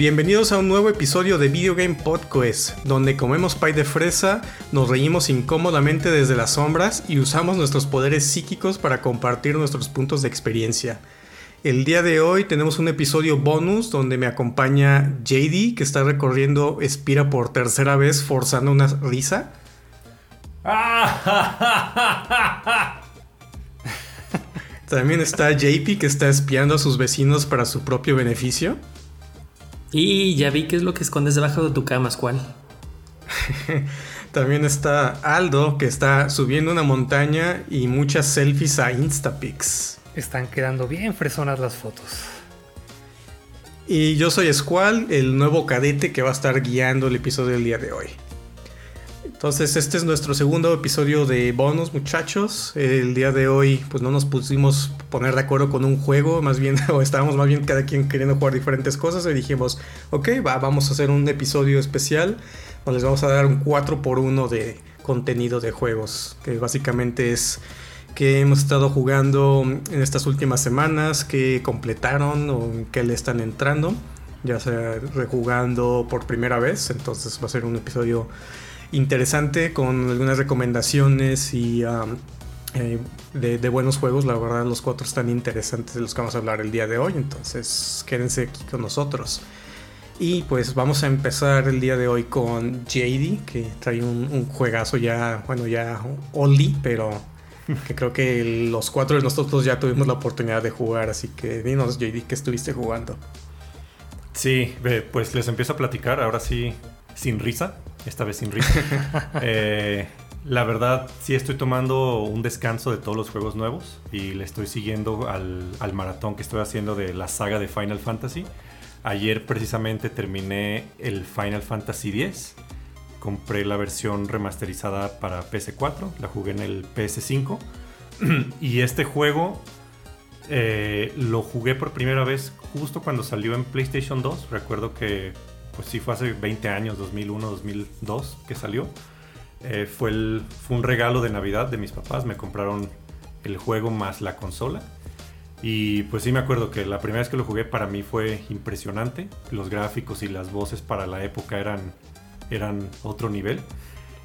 Bienvenidos a un nuevo episodio de Video Game Podcast, donde comemos pie de fresa, nos reímos incómodamente desde las sombras y usamos nuestros poderes psíquicos para compartir nuestros puntos de experiencia. El día de hoy tenemos un episodio bonus donde me acompaña JD, que está recorriendo Espira por tercera vez forzando una risa. También está JP, que está espiando a sus vecinos para su propio beneficio. Y ya vi qué es lo que escondes debajo de tu cama, ¿cuál? También está Aldo, que está subiendo una montaña y muchas selfies a Instapics. Están quedando bien fresonas las fotos. Y yo soy Squall, el nuevo cadete que va a estar guiando el episodio del día de hoy. Entonces, este es nuestro segundo episodio de bonus, muchachos. El día de hoy, pues no nos pusimos poner de acuerdo con un juego, más bien, o estábamos más bien cada quien queriendo jugar diferentes cosas. Y dijimos, ok, va, vamos a hacer un episodio especial donde les vamos a dar un 4x1 de contenido de juegos, que básicamente es que hemos estado jugando en estas últimas semanas, que completaron o que le están entrando, ya sea rejugando por primera vez. Entonces va a ser un episodio interesante con algunas recomendaciones y um, eh, de, buenos juegos. La verdad, los cuatro están interesantes de los que vamos a hablar el día de hoy. Entonces, quédense aquí con nosotros. Y pues vamos a empezar el día de hoy con JD, que trae un, juegazo ya, bueno, ya oldie, pero que creo que los cuatro de nosotros ya tuvimos la oportunidad de jugar. Así que dinos, JD, ¿qué estuviste jugando? Sí, pues les empiezo a platicar, ahora sí, sin risa esta vez sin risa. Eh, la verdad, sí estoy tomando un descanso de todos los juegos nuevos y le estoy siguiendo al, al, maratón que estoy haciendo de la saga de Final Fantasy. Ayer precisamente terminé el Final Fantasy X. Compré la versión remasterizada para PS4, la jugué en el PS5. y este juego eh, lo jugué por primera vez justo cuando salió en PlayStation 2. Recuerdo que pues sí fue hace 20 años, 2001, 2002 que salió. Eh, fue, el, fue un regalo de Navidad de mis papás, me compraron el juego más la consola. Y pues sí me acuerdo que la primera vez que lo jugué para mí fue impresionante. Los gráficos y las voces para la época eran, eran otro nivel.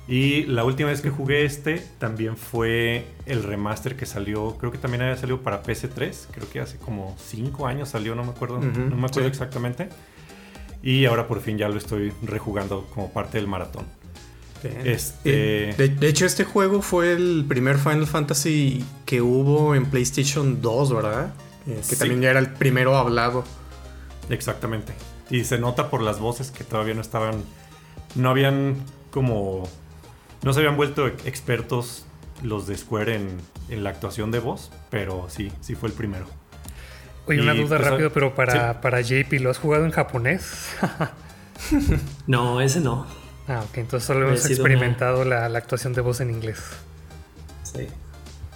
Y la última vez que jugué este también fue el remaster que salió, creo que también había salido para PS3, creo que hace como 5 años salió, no me acuerdo, no me acuerdo exactamente. Y ahora por fin ya lo estoy rejugando como parte del maratón. Este... De, hecho, este juego fue el primer Final Fantasy que hubo en PlayStation 2, ¿verdad? Eh, que también ya era el primero hablado. Exactamente. Y se nota por las voces que todavía no estaban. No habían como. No se habían vuelto expertos los de Square en, en la actuación de voz, pero sí, sí fue el primero. Oye, una duda pues, rápido, pero para, para JP, ¿lo has jugado en japonés? no, ese no. Ah, ok, entonces solo hemos experimentado la, actuación de voz en inglés. Sí.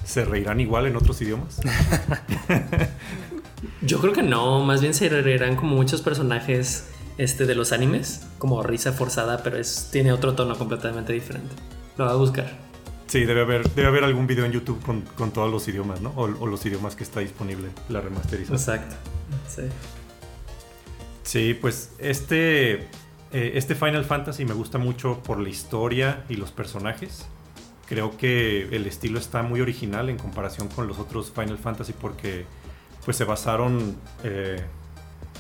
¿Se reirán igual en otros idiomas? Yo creo que no, más bien se reirán como muchos personajes este, de los animes, como risa forzada, pero es, tiene otro tono completamente diferente. Lo voy a buscar. Sí, debe haber, debe haber algún video en YouTube con, todos los idiomas, ¿no? O, los idiomas que está disponible la remasterización. Exacto. Sí. Sí, pues este, eh, este Final Fantasy me gusta mucho por la historia y los personajes. Creo que el estilo está muy original en comparación con los otros Final Fantasy porque pues se basaron, eh,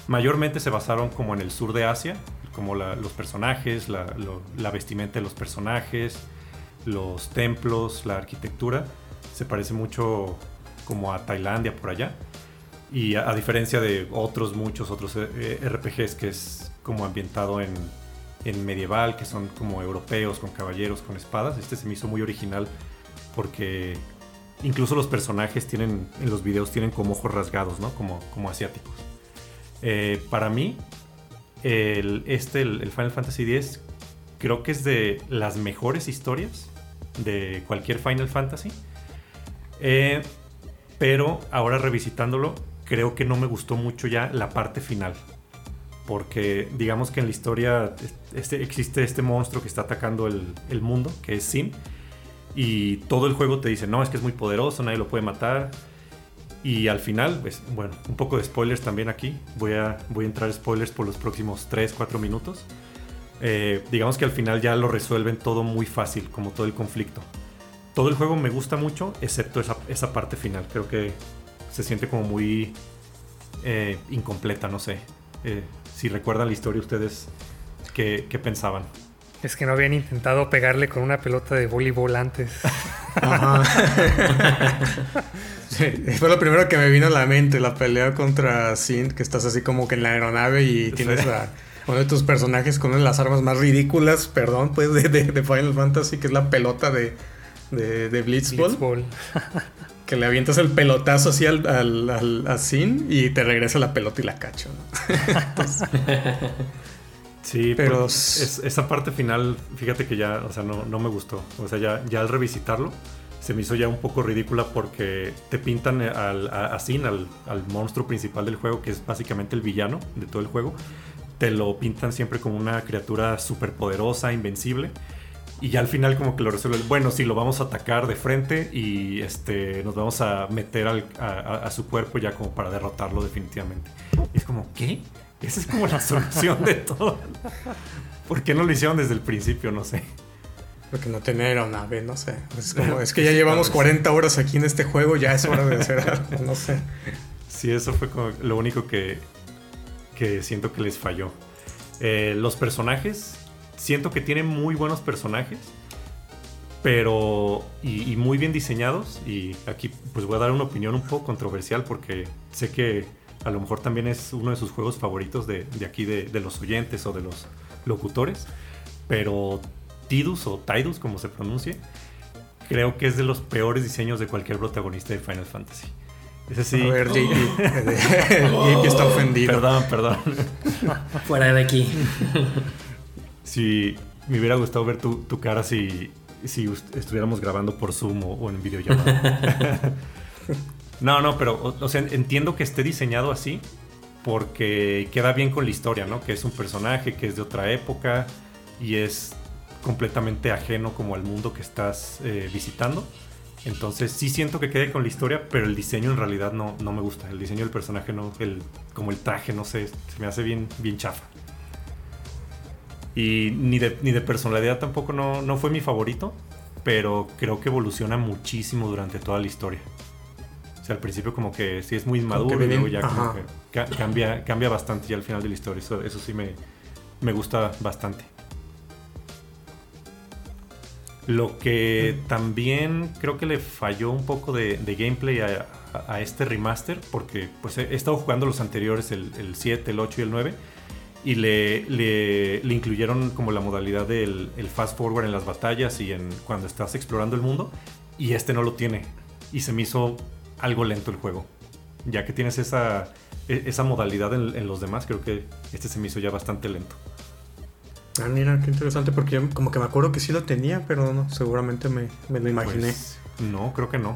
mayormente se basaron como en el sur de Asia, como los personajes, la, la vestimenta de los personajes, los templos, la arquitectura, se parece mucho como a Tailandia por allá. Y a, diferencia de otros, muchos otros eh, RPGs que es como ambientado en, medieval, que son como europeos, con caballeros, con espadas, este se me hizo muy original porque incluso los personajes tienen, en los videos tienen como ojos rasgados, ¿no? Como, como asiáticos. Eh, para mí, el, este, el Final Fantasy X, creo que es de las mejores historias de cualquier Final Fantasy. Eh, pero ahora revisitándolo, creo que no me gustó mucho ya la parte final. Porque digamos que en la historia este, existe este monstruo que está atacando el, mundo, que es Sim. Y todo el juego te dice, no, es que es muy poderoso, nadie lo puede matar. Y al final, pues bueno, un poco de spoilers también aquí. Voy a, voy a entrar spoilers por los próximos 3, 4 minutos. Eh, digamos que al final ya lo resuelven todo muy fácil, como todo el conflicto. Todo el juego me gusta mucho, excepto esa, esa parte final. Creo que se siente como muy eh, incompleta, no sé. Eh, si recuerdan la historia ustedes, ¿qué, ¿qué, pensaban? Es que no habían intentado pegarle con una pelota de voleibol antes. fue lo primero que me vino a la mente, la pelea contra Sint, que estás así como que en la aeronave y tienes a uno de tus personajes con una de las armas más ridículas, perdón, pues de, de, Final Fantasy, que es la pelota de, de, de Blitzball. que le avientas el pelotazo así al, al, a Sin y te regresa la pelota y la cacho. sí, pero esa parte final, fíjate que ya, o sea, no, no, me gustó. O sea, ya, ya al revisitarlo, se me hizo ya un poco ridícula porque te pintan al, a, Sin, al, al monstruo principal del juego, que es básicamente el villano de todo el juego. Te lo pintan siempre como una criatura súper poderosa, invencible y ya al final como que lo resuelve. Bueno, sí, lo vamos a atacar de frente y este, nos vamos a meter a, su cuerpo ya como para derrotarlo definitivamente. Y es como, ¿qué? Esa es como la solución de todo. ¿Por qué no lo hicieron desde el principio? No sé. Porque no tener aeronave, no sé. Es, como, es que ya llevamos 40 horas aquí en este juego, ya es hora de hacer algo, no sé. Sí, eso fue como lo único que, que siento que les falló. Eh, los personajes, siento que tiene muy buenos personajes, pero y, muy bien diseñados. Y aquí pues voy a dar una opinión un poco controversial porque sé que a lo mejor también es uno de sus juegos favoritos de, aquí de, los oyentes o de los locutores. Pero Tidus o Tidus, como se pronuncie, creo que es de los peores diseños de cualquier protagonista de Final Fantasy. Ese sí. A ver, JP. JP está ofendido. Perdón, perdón. Fuera de aquí. Si me hubiera gustado ver tu, cara si, si estuviéramos grabando por Zoom o, en videollamada. no, no, pero o, sea, entiendo que esté diseñado así porque queda bien con la historia, ¿no? Que es un personaje que es de otra época y es completamente ajeno como al mundo que estás eh, visitando. Entonces sí siento que quede con la historia, pero el diseño en realidad no, no me gusta. El diseño del personaje no, el, como el traje, no sé, se me hace bien, bien chafa. Y ni de, ni de personalidad tampoco no, no fue mi favorito, pero creo que evoluciona muchísimo durante toda la historia. O sea, al principio como que sí es muy maduro y luego ya como que cambia, cambia bastante ya al final de la historia. Eso, eso sí me, me gusta bastante. Lo que también creo que le falló un poco de, gameplay a, a, este remaster, porque pues he, estado jugando los anteriores, el, el 7, el 8 y el 9 y le, le, incluyeron como la modalidad del el fast forward en las batallas y en cuando estás explorando el mundo y este no lo tiene. Y se me hizo algo lento el juego. Ya que tienes esa, e, esa modalidad en, los demás creo que este se me hizo ya bastante lento ah mira qué interesante porque como que me acuerdo que sí lo tenía pero no seguramente me, me lo imaginé pues, no creo que no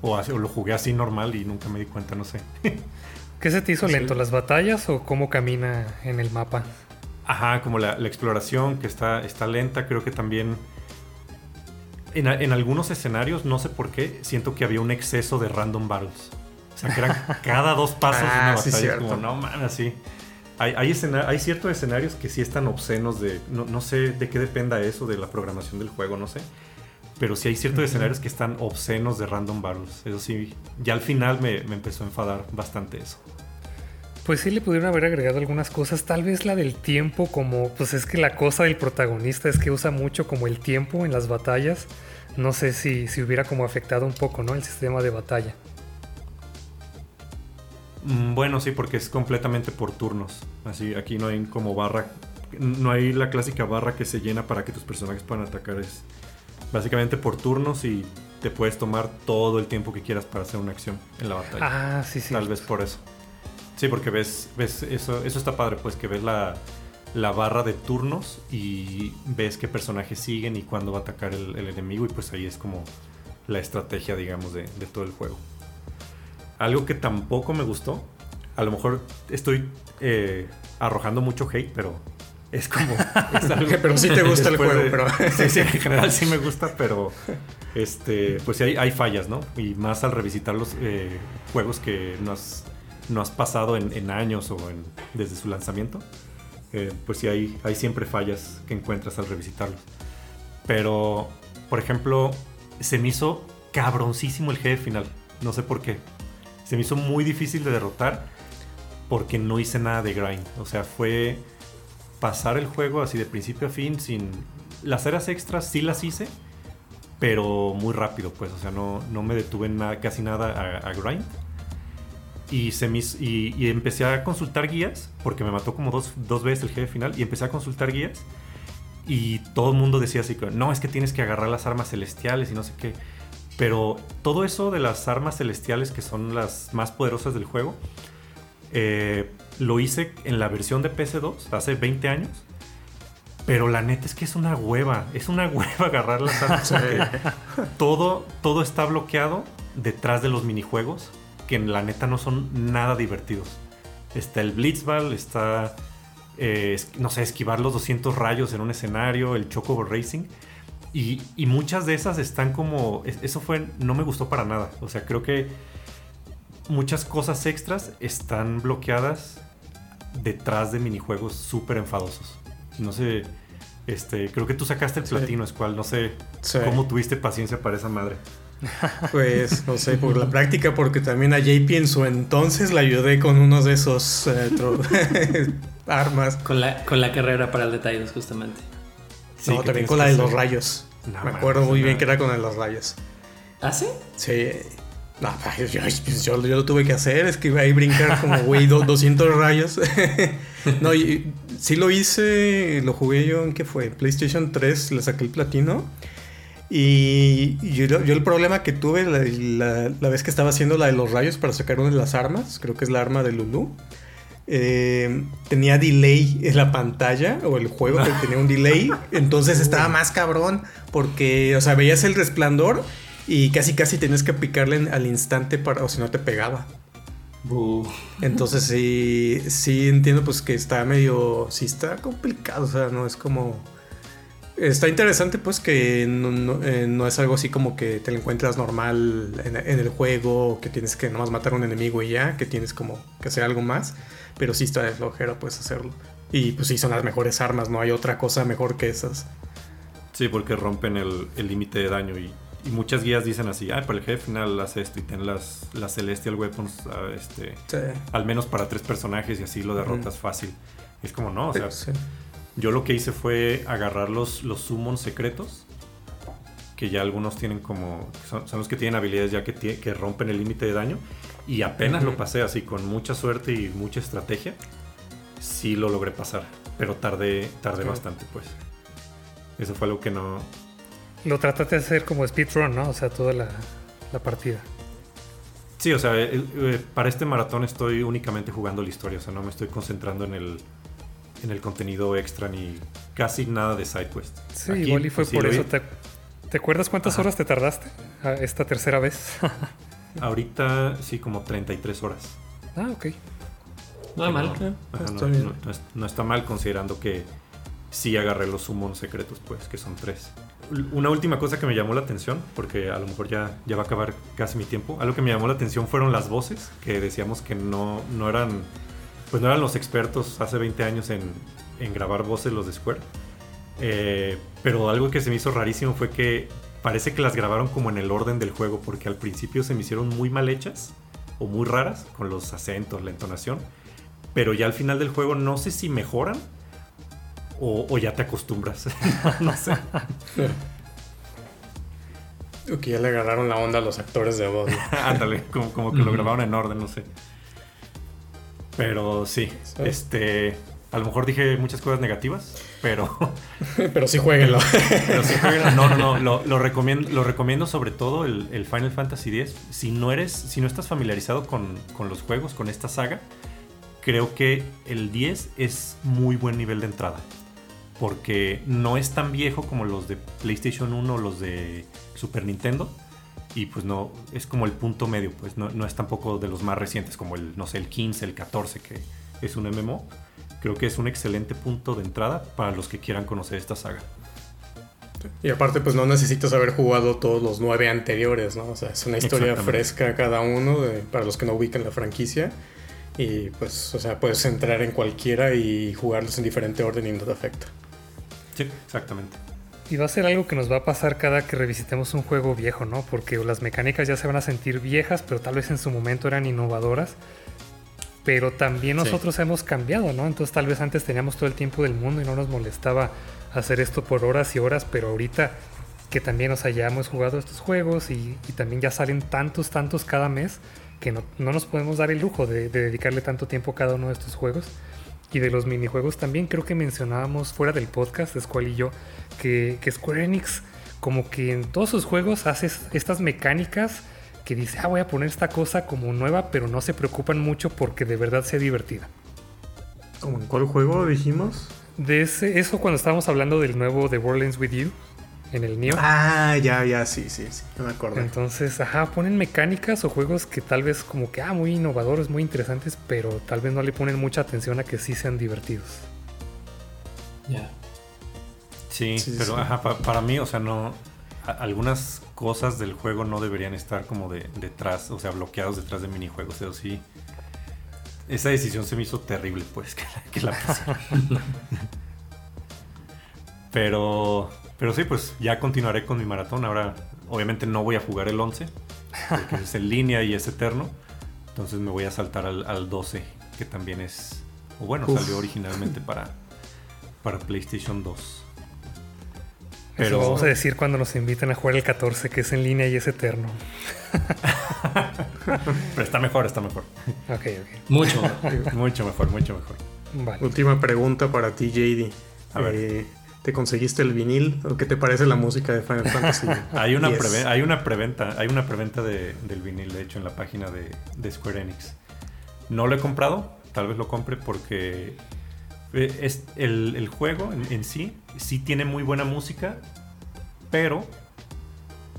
o, o lo jugué así normal y nunca me di cuenta no sé ¿Qué se te hizo lento? ¿Las batallas o cómo camina en el mapa? Ajá, como la, exploración que está, está lenta. Creo que también en, algunos escenarios, no sé por qué, siento que había un exceso de random battles. O sea, que eran cada dos pasos ah, una batalla. como, no man, así. Hay, hay, ciertos escenarios que sí están obscenos de. No, no, sé de qué dependa eso, de la programación del juego, no sé. Pero sí hay ciertos escenarios que están obscenos de random battles. Eso sí, ya al final me, me empezó a enfadar bastante eso. Pues sí le pudieron haber agregado algunas cosas, tal vez la del tiempo, como pues es que la cosa del protagonista es que usa mucho como el tiempo en las batallas. No sé si, si hubiera como afectado un poco, ¿no? El sistema de batalla. Mm, bueno, sí, porque es completamente por turnos. Así, aquí no hay como barra, no hay la clásica barra que se llena para que tus personajes puedan atacar. Es, básicamente por turnos y te puedes tomar todo el tiempo que quieras para hacer una acción en la batalla. Ah, sí, sí. Tal vez por eso. Sí, porque ves, ves eso, eso está padre, pues que ves la, barra de turnos y ves qué personajes siguen y cuándo va a atacar el, enemigo y pues ahí es como la estrategia, digamos, de, todo el juego. Algo que tampoco me gustó, a lo mejor estoy eh, arrojando mucho hate, pero Es como... pero sí te gusta el juego, pero... Sí, sí, en general sí me gusta, pero este, pues sí hay, fallas, ¿no? Y más al revisitar los eh, juegos que no has, no has pasado en, años o en, desde su lanzamiento, eh, pues sí hay, hay siempre fallas que encuentras al revisitarlos. Pero, por ejemplo, se me hizo cabroncísimo el jefe final. No sé por qué. Se me hizo muy difícil de derrotar porque no hice nada de grind. O sea, fue pasar el juego así de principio a fin sin... Las eras extras sí las hice, pero muy rápido, pues. O sea, no, no me detuve en nada, casi nada a, grind. Y, y, empecé a consultar guías, porque me mató como dos, dos veces el jefe final, y empecé a consultar guías. Y todo el mundo decía así, no, es que tienes que agarrar las armas celestiales y no sé qué. Pero todo eso de las armas celestiales, que son las más poderosas del juego, eh, lo hice en la versión de PS2 hace 20 años. Pero la neta es que es una hueva. Es una hueva agarrar las armas. todo, todo está bloqueado detrás de los minijuegos. Que en la neta no son nada divertidos. Está el Blitzball, está. Eh, no sé, esquivar los 200 rayos en un escenario, el Chocobo Racing. Y, y, muchas de esas están como. Eso fue. No me gustó para nada. O sea, creo que muchas cosas extras están bloqueadas detrás de minijuegos súper enfadosos. No sé, este, creo que tú sacaste el platino, es cual no sé cómo tuviste paciencia para esa madre. Pues, no sé, por la práctica, porque también a JP en su entonces le ayudé con uno de esos eh, armas. Con la, con la carrera para el detalle, justamente. No, también con la de los rayos. Me acuerdo muy bien que era con la de los rayos. ¿Ah, sí? Sí. No, pues, yo, yo, lo tuve que hacer, es que iba a brincar como, güey, 200 rayos. no, y, sí lo hice, lo jugué yo en qué fue, PlayStation 3, le saqué el platino. Y yo, el problema que tuve la, vez que estaba haciendo la de los rayos para sacar una de las armas, creo que es la arma de Lulu, eh, tenía delay en la pantalla, o el juego que tenía un delay, entonces estaba más cabrón, porque, o sea, veías el resplandor y casi casi tenías que picarle al instante para, o si no te pegaba. Entonces sí, sí entiendo pues que está medio, sí está complicado, o sea, no es como... Está interesante pues que no, eh, es algo así como que te lo encuentras normal en, el juego, que tienes que nomás matar a un enemigo y ya, que tienes como que hacer algo más, pero sí está de flojera pues hacerlo. Y pues sí son las mejores armas, no hay otra cosa mejor que esas. Sí, porque rompen el límite de daño y y muchas guías dicen así, ah, para el jefe final hace esto y ten las, las Celestial Weapons ah, este, al menos para tres personajes y así lo derrotas fácil. es como, no, o sea, yo lo que hice fue agarrar los, los summons secretos, que ya algunos tienen como, son, los que tienen habilidades ya que, que rompen el límite de daño, y apenas lo pasé así con mucha suerte y mucha estrategia, sí lo logré pasar, pero tardé, tardé bastante pues. Eso fue algo que no, lo trataste de hacer como speedrun, ¿no? O sea, toda la, partida. Sí, o sea, eh, eh, para este maratón estoy únicamente jugando la historia, o sea, no me estoy concentrando en el, en el contenido extra ni casi nada de SideQuest. Sí, igual y fue por eso. Te, acuerdas cuántas horas te tardaste esta tercera vez? Ahorita sí, como 33 horas. Ah, ok. No, mal. no, está mal considerando que sí agarré los summons secretos, pues, que son tres una última cosa que me llamó la atención, porque a lo mejor ya, ya va a acabar casi mi tiempo, algo que me llamó la atención fueron las voces, que decíamos que no, no eran pues no eran los expertos hace 20 años en, en grabar voces los de Square. Eh, pero algo que se me hizo rarísimo fue que parece que las grabaron como en el orden del juego, porque al principio se me hicieron muy mal hechas o muy raras con los acentos, la entonación. Pero ya al final del juego no sé si mejoran o, ya te acostumbras. no sé. Que ya le agarraron la onda a los actores de voz. Ándale, como, que lo grabaron en orden, no sé. Pero sí, este. A lo mejor dije muchas cosas negativas, pero. pero sí jueguenlo. pero sí jueguenlo. No, no, no. Lo, recomiendo, lo recomiendo sobre todo el, Final Fantasy X. Si no eres. Si no estás familiarizado con, con, los juegos, con esta saga, creo que el 10 es muy buen nivel de entrada porque no es tan viejo como los de PlayStation 1 o los de Super Nintendo. Y pues no, es como el punto medio, pues no, es tampoco de los más recientes, como el, no sé, el 15, el 14, que es un MMO. creo que es un excelente punto de entrada para los que quieran conocer esta saga. Y aparte, pues no necesitas haber jugado todos los nueve anteriores, ¿no? O sea, es una historia fresca cada uno para los que no ubican la franquicia. Y pues, o sea, puedes entrar en cualquiera y jugarlos en diferente orden y no te afecta. Sí, exactamente. Y va a ser algo que nos va a pasar cada que revisitemos un juego viejo, ¿no? Porque las mecánicas ya se van a sentir viejas, pero tal vez en su momento eran innovadoras. Pero también nosotros hemos cambiado, ¿no? Entonces tal vez antes teníamos todo el tiempo del mundo y no nos molestaba hacer esto por horas y horas, pero ahorita que también nos hayamos jugado estos juegos y, también ya salen tantos, tantos cada mes, que no, nos podemos dar el lujo de, dedicarle tanto tiempo a cada uno de estos juegos. Y de los minijuegos también creo que mencionábamos fuera del podcast, Squall y yo, que, que Square Enix como que en todos sus juegos hace estas mecánicas que dice, ah, voy a poner esta cosa como nueva, pero no se preocupan mucho porque de verdad sea divertida. ¿Cómo en cuál juego dijimos? De ese, eso cuando estábamos hablando del nuevo The World Ends With You en el Neo. Ah, ya, ya, sí, sí, sí, no me acuerdo. Entonces, ajá, ponen mecánicas o juegos que tal vez como que, ah, muy innovadores, muy interesantes, pero tal vez no le ponen mucha atención a que sí sean divertidos. Ya. Sí, pero ajá, para mí, o sea, no, algunas cosas del juego no deberían estar como de, detrás, o sea, bloqueados detrás de minijuegos, pero sí esa decisión se me hizo terrible, pues, que la, pero, pero sí, pues ya continuaré con mi maratón. Ahora, obviamente, no voy a jugar el 11, porque es en línea y es eterno. Entonces me voy a saltar al, 12, que también es. O bueno, salió originalmente para, para PlayStation 2. Pero vamos a decir cuando nos inviten a jugar el 14, que es en línea y es eterno. Pero está mejor, está mejor. Ok, ok. Mucho mucho mejor, mucho mejor. Última pregunta para ti, JD. A ver. ¿Te conseguiste el vinil? ¿O qué te parece la música de Final Fantasy? hay, una hay una preventa, hay una preventa del vinil, de hecho, en la página de, Square Enix. No lo he comprado, tal vez lo compre porque eh, es, el, juego en, sí sí tiene muy buena música, pero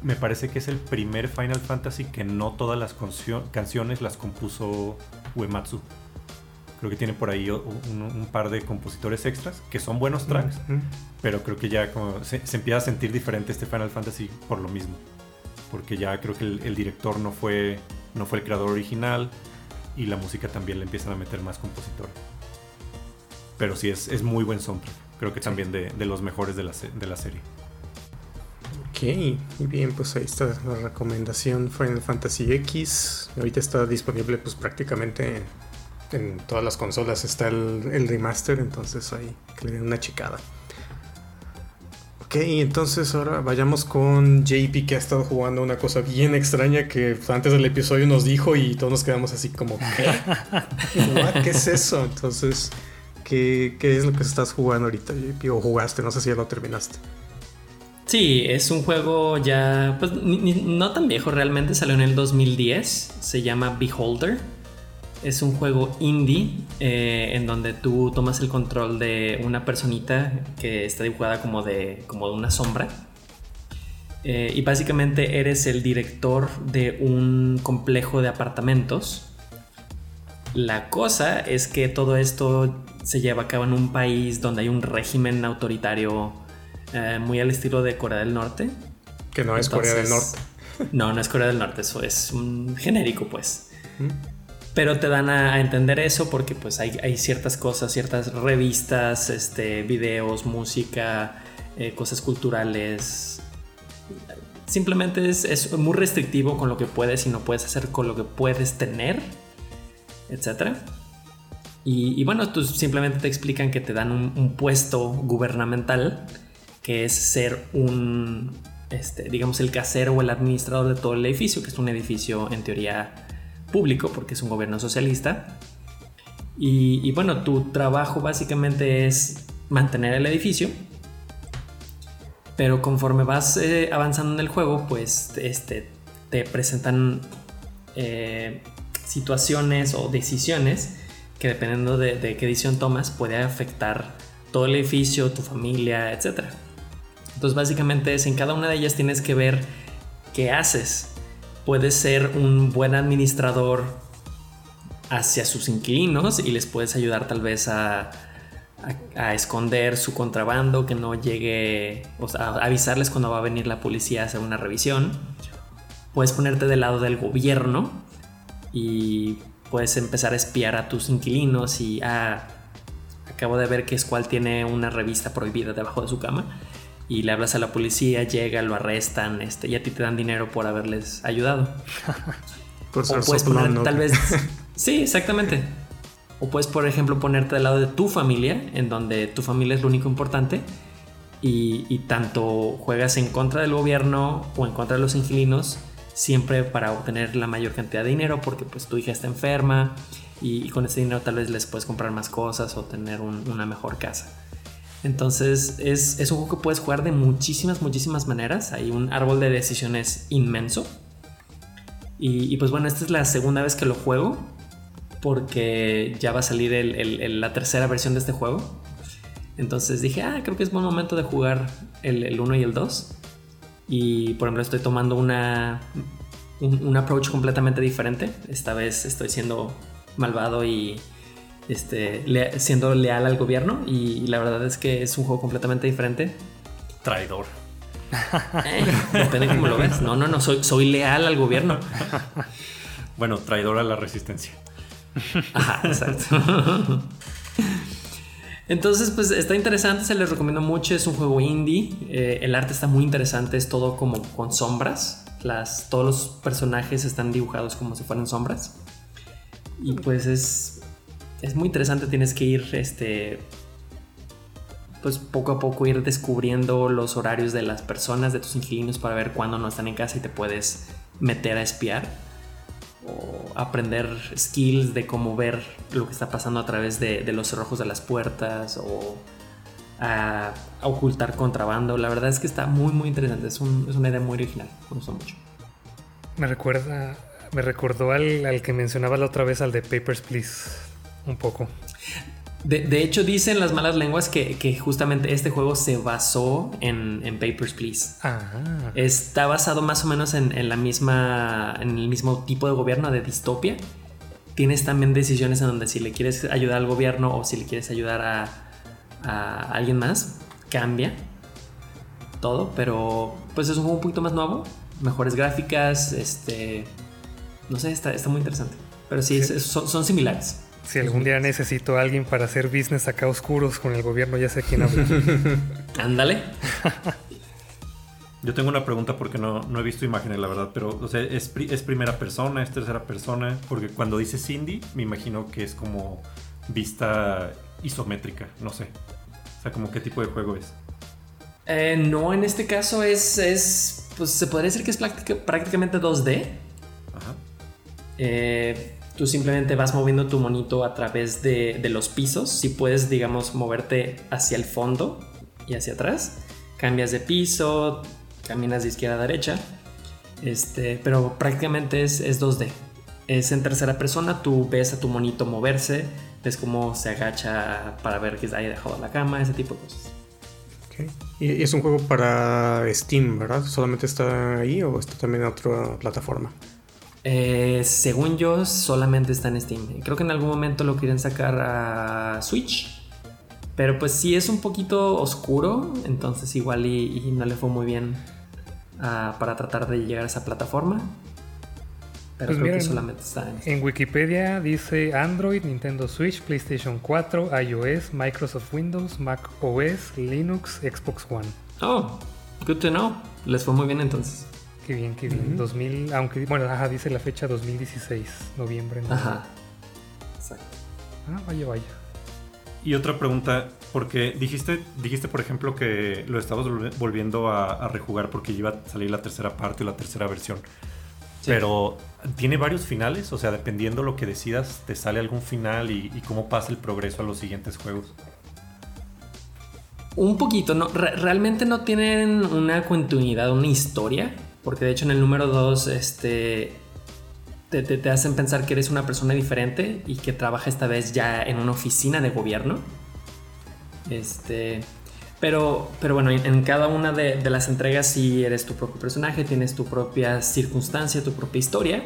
me parece que es el primer Final Fantasy que no todas las canciones las compuso Uematsu. Creo que tiene por ahí un, par de compositores extras que son buenos tracks, pero creo que ya se, empieza a sentir diferente este Final Fantasy por lo mismo. Porque ya creo que el, director no fue, no fue el creador original y la música también le empiezan a meter más compositores. Pero sí, es, es muy buen soundtrack. Creo que también de, de los mejores de la, de la serie. Ok, muy bien, pues ahí está la recomendación Final Fantasy X. Ahorita está disponible pues prácticamente en todas las consolas está el, remaster, entonces ahí que le den una checada. Ok, entonces ahora vayamos con JP que ha estado jugando una cosa bien extraña que antes del episodio nos dijo y todos nos quedamos así como ¿qué? ¿Qué es eso? Entonces, ¿qué, ¿qué, es lo que estás jugando ahorita JP? O jugaste, no sé si ya lo terminaste. Sí, es un juego ya, pues no tan viejo realmente, salió en el 2010, se llama Beholder. Es un juego indie eh, en donde tú tomas el control de una personita que está dibujada como de, como de una sombra. Eh, y básicamente eres el director de un complejo de apartamentos. La cosa es que todo esto se lleva a cabo en un país donde hay un régimen autoritario eh, muy al estilo de Corea del Norte. Que no es Corea del Norte. No, no es Corea del Norte, eso es un genérico, pues. Pero te dan a, entender eso porque pues hay, ciertas cosas, ciertas revistas, este, videos, música, eh, cosas culturales. Simplemente es, muy restrictivo con lo que puedes y no puedes hacer con lo que puedes tener, etc. Y, bueno, tú simplemente te explican que te dan un puesto gubernamental que es ser un, este, digamos, el casero o el administrador de todo el edificio, que es un edificio en teoría público, porque es un gobierno socialista. Y, bueno, tu trabajo básicamente es mantener el edificio, pero conforme vas eh, avanzando en el juego, pues este, te presentan eh, situaciones o decisiones que dependiendo de, qué decisión tomas puede afectar todo el edificio, tu familia, etc. Entonces básicamente es en cada una de ellas tienes que ver qué haces. Puedes ser un buen administrador hacia sus inquilinos y les puedes ayudar tal vez a, esconder su contrabando, que no llegue, o sea, a avisarles cuando va a venir la policía a hacer una revisión. Puedes ponerte del lado del gobierno y puedes empezar a espiar a tus inquilinos y ah, acabo de ver que Squall tiene una revista prohibida debajo de su cama y le hablas a la policía, llega, lo arrestan este, y a ti te dan dinero por haberles ayudado. Por ser o puedes poner, tal vez... sí, exactamente. O puedes, por ejemplo, ponerte del lado de tu familia, en donde tu familia es lo único importante, y, tanto juegas en contra del gobierno o en contra de los inquilinos, siempre para obtener la mayor cantidad de dinero, porque pues tu hija está enferma y, con ese dinero tal vez les puedes comprar más cosas o tener una mejor casa. Entonces es, es, un juego que puedes jugar de muchísimas, muchísimas maneras. Hay un árbol de decisiones inmenso. Y, y, pues bueno, esta es la segunda vez que lo juego porque ya va a salir la tercera versión de este juego. Entonces dije, ah, creo que es buen momento de jugar el, 1 y el 2. Y por ejemplo estoy tomando una, un, approach completamente diferente. Esta vez estoy siendo malvado y este, siendo leal al gobierno. Y, la verdad es que es un juego completamente diferente. Traidor. Eh, depende de cómo lo ves. No, no, no, soy, soy leal al gobierno. Bueno, traidor a la resistencia. Ajá, exacto. Entonces, pues está interesante, se les recomiendo mucho. Es un juego indie. Eh, el arte está muy interesante, es todo como con sombras. Las, todos los personajes están dibujados como si fueran sombras. Y pues es, es muy interesante. Tienes que ir, este, pues poco a poco ir descubriendo los horarios de las personas, de tus inquilinos, para ver cuándo no están en casa y te puedes meter a espiar o aprender skills de cómo ver lo que está pasando a través de, los cerrojos de las puertas o a, ocultar contrabando. La verdad es que está muy muy interesante, es, una idea muy original, me gusta mucho. Me recuerda, me recordó al, al que mencionaba la otra vez, al de Papers, Please, un poco. De, hecho, dicen las malas lenguas que, justamente este juego se basó en, Papers, Please. Ah. Está basado más o menos en, la misma, en el mismo tipo de gobierno de distopia. Tienes también decisiones en donde si le quieres ayudar al gobierno o si le quieres ayudar a, alguien más, cambia todo, pero pues es un juego un poquito más nuevo, mejores gráficas, este, no sé, está, está muy interesante. Pero sí, son similares. Si algún día necesito a alguien para hacer business acá oscuros con el gobierno, ya sé quién habla. Ándale. Yo tengo una pregunta porque no, no he visto imágenes, la verdad, pero o sea, ¿es, primera persona, es tercera persona? Porque cuando dice Cindy, me imagino que es como vista isométrica, no sé. O sea, como qué tipo de juego es. Eh, no, en este caso es, es, pues se podría decir que es prácticamente 2D. Ajá. Eh, Tú simplemente vas moviendo tu monito a través de, los pisos. Si puedes, digamos, moverte hacia el fondo y hacia atrás, cambias de piso, caminas de izquierda a derecha. Este, pero prácticamente es, es 2D. Es en tercera persona, tú ves a tu monito moverse, ves cómo se agacha para ver que haya dejado la cama, ese tipo de cosas. Y es un juego para Steam, ¿verdad? ¿Solamente está ahí o está también en otra plataforma? Eh, según yo, solamente está en Steam. Creo que en algún momento lo quieren sacar a Switch. Pero pues sí es un poquito oscuro. Entonces igual y, no le fue muy bien ah, para tratar de llegar a esa plataforma. Pero pues creo que solamente está en, en Wikipedia dice Android, Nintendo Switch, PlayStation 4, iOS, Microsoft Windows, Mac OS, Linux, Xbox One. Oh, good to know. Les fue muy bien entonces. Qué bien, qué bien. 2000, aunque, bueno, ajá, dice la fecha 2016, noviembre. Ajá. Exacto. Ah, vaya, vaya. Y otra pregunta, porque dijiste, dijiste por ejemplo que lo estabas volviendo a, rejugar porque iba a salir la tercera parte o la tercera versión. Pero tiene varios finales, o sea, dependiendo lo que decidas, te sale algún final y, cómo pasa el progreso a los siguientes juegos. Un poquito, no, realmente no tienen una continuidad, una historia. Porque de hecho en el número 2 este, te, hacen pensar que eres una persona diferente y que trabaja esta vez ya en una oficina de gobierno. Este, pero, pero bueno, en, cada una de, las entregas sí eres tu propio personaje, tienes tu propia circunstancia, tu propia historia.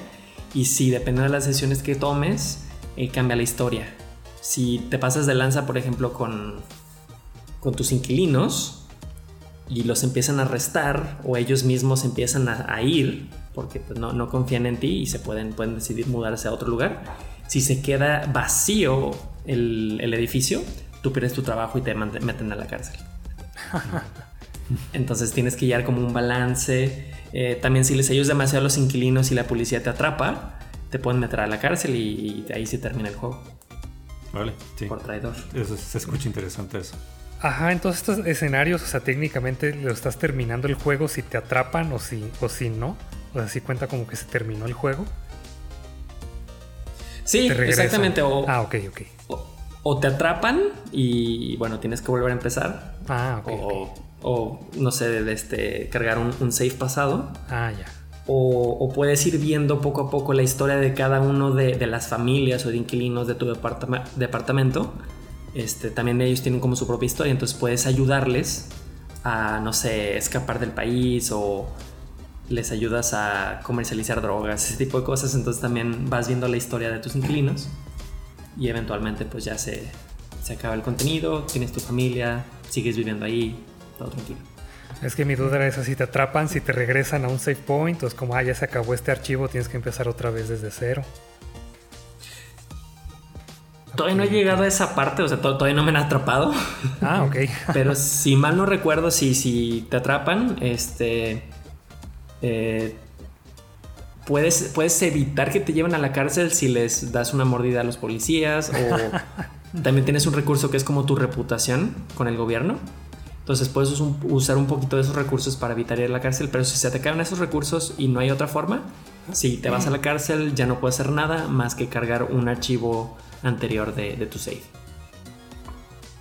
Y sí, dependiendo de las decisiones que tomes, eh, cambia la historia. si te pasas de lanza, por ejemplo, con, con tus inquilinos y los empiezan a arrestar o ellos mismos empiezan a, ir porque pues, no, no, confían en ti y se pueden, pueden decidir mudarse a otro lugar. Si se queda vacío el, el edificio, tú pierdes tu trabajo y te meten a la cárcel. Entonces tienes que llevar como un balance. Eh, también si les ayudas demasiado a los inquilinos y la policía te atrapa, te pueden meter a la cárcel y, ahí se termina el juego. Vale, sí. Por traidor. Eso, se escucha interesante eso. Ajá, entonces estos escenarios, o sea, técnicamente lo estás terminando el juego si te atrapan o si, o si no. O sea, si cuenta como que se terminó el juego. Sí, exactamente. ah, ok, ok. O, te atrapan y bueno, tienes que volver a empezar. Ah, ok. O, o no sé, de este, cargar un, un save pasado. Ah, ya. O, puedes ir viendo poco a poco la historia de cada uno de, las familias o de inquilinos de tu departamento. Este, también ellos tienen como su propia historia, entonces puedes ayudarles a, no sé, escapar del país o les ayudas a comercializar drogas, ese tipo de cosas. Entonces también vas viendo la historia de tus inquilinos y eventualmente pues ya se, se acaba el contenido, tienes tu familia, sigues viviendo ahí, todo tranquilo. Es que mi duda era esa, si te atrapan, si te regresan a un save point, o es como, ah, ya se acabó este archivo, tienes que empezar otra vez desde cero. Todavía no he llegado a esa parte, o sea, todavía no me han atrapado. Ah, ok. Pero si mal no recuerdo, si, si te atrapan, este... Eh, puedes, puedes evitar que te lleven a la cárcel si les das una mordida a los policías o también tienes un recurso que es como tu reputación con el gobierno. Entonces puedes usar un poquito de esos recursos para evitar ir a la cárcel, pero si se te caen esos recursos y no hay otra forma, si te vas a la cárcel ya no puedes hacer nada más que cargar un archivo anterior de, tu save.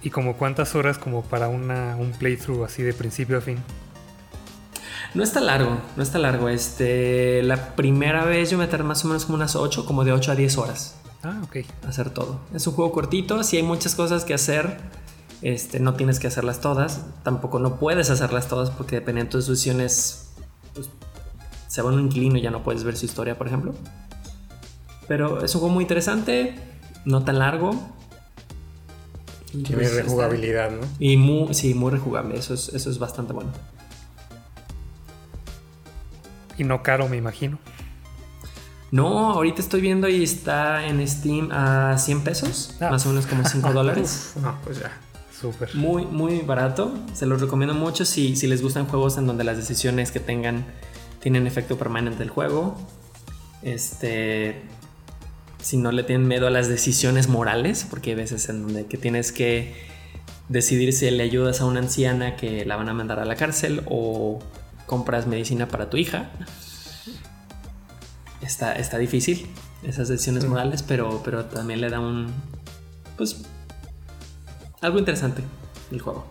¿Y como cuántas horas como para una, un playthrough así de principio a fin? No está largo, no está largo. Este, la primera vez yo me tardé más o menos como unas 8, como de 8 a 10 horas. Ah, ok. Hacer todo. Es un juego cortito, si hay muchas cosas que hacer este, no tienes que hacerlas todas, tampoco no puedes hacerlas todas porque dependiendo de tus decisiones pues, se va un inquilino y ya no puedes ver su historia, por ejemplo. Pero es un juego muy interesante, no tan largo. Tiene pues, rejugabilidad, ¿no? Y muy, sí, muy rejugable, eso es, eso es bastante bueno. Y no caro, me imagino. No, ahorita estoy viendo y está en Steam a 100 pesos, ah. más o menos como 5 dólares. no, pues ya. Muy, muy barato. Se los recomiendo mucho si, si les gustan juegos en donde las decisiones que tengan tienen efecto permanente del juego. Este. Si no le tienen miedo a las decisiones morales, porque hay veces en donde que tienes que decidir si le ayudas a una anciana que la van a mandar a la cárcel o compras medicina para tu hija. Está, está difícil esas decisiones morales, pero, pero también le da un. Pues algo interesante el juego.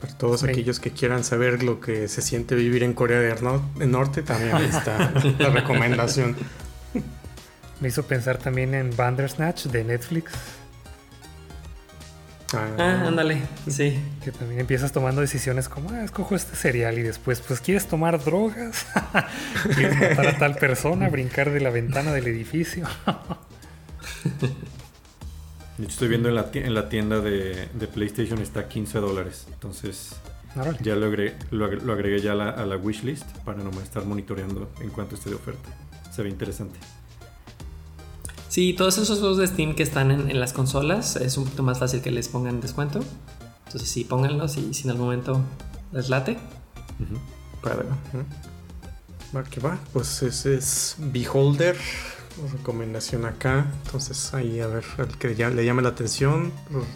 Para todos aquellos que quieran saber lo que se siente vivir en Corea del Norte, también está la recomendación. Me hizo pensar también en Bandersnatch de Netflix. Ah, ah, ándale, sí. Que también empiezas tomando decisiones como, ah, escojo este cereal y después, pues, ¿quieres tomar drogas? ¿Quieres matar a tal persona? ¿Brincar de la ventana del edificio? estoy viendo en la, en la tienda de, PlayStation está 15 dólares. Entonces ya lo agregué, lo, agregué ya a la, a la wishlist para no estar monitoreando en cuanto esté de oferta. Se ve interesante. Sí, todos esos juegos de Steam que están en, las consolas es un poquito más fácil que les pongan descuento. Entonces sí, pónganlos y si en algún momento les late, pruébenlo. Va que va, pues ese es Beholder recomendación acá. Entonces ahí a ver el que ya le llame la atención.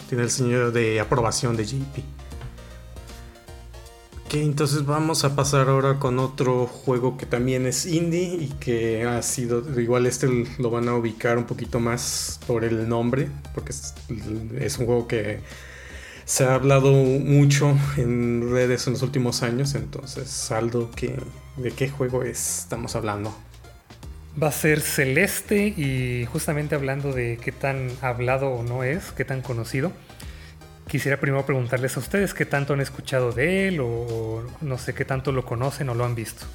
Tiene el señor de aprobación de JP. Ok, entonces vamos a pasar ahora con otro juego que también es indie y que ha sido, igual este lo van a ubicar un poquito más por el nombre, porque es, un juego que se ha hablado mucho en redes en los últimos años, entonces Saldo, que, ¿de qué juego estamos hablando? Va a ser Celeste y justamente hablando de qué tan hablado o no es, qué tan conocido, quisiera primero preguntarles a ustedes qué tanto han escuchado de él o no sé qué tanto lo conocen o lo han visto.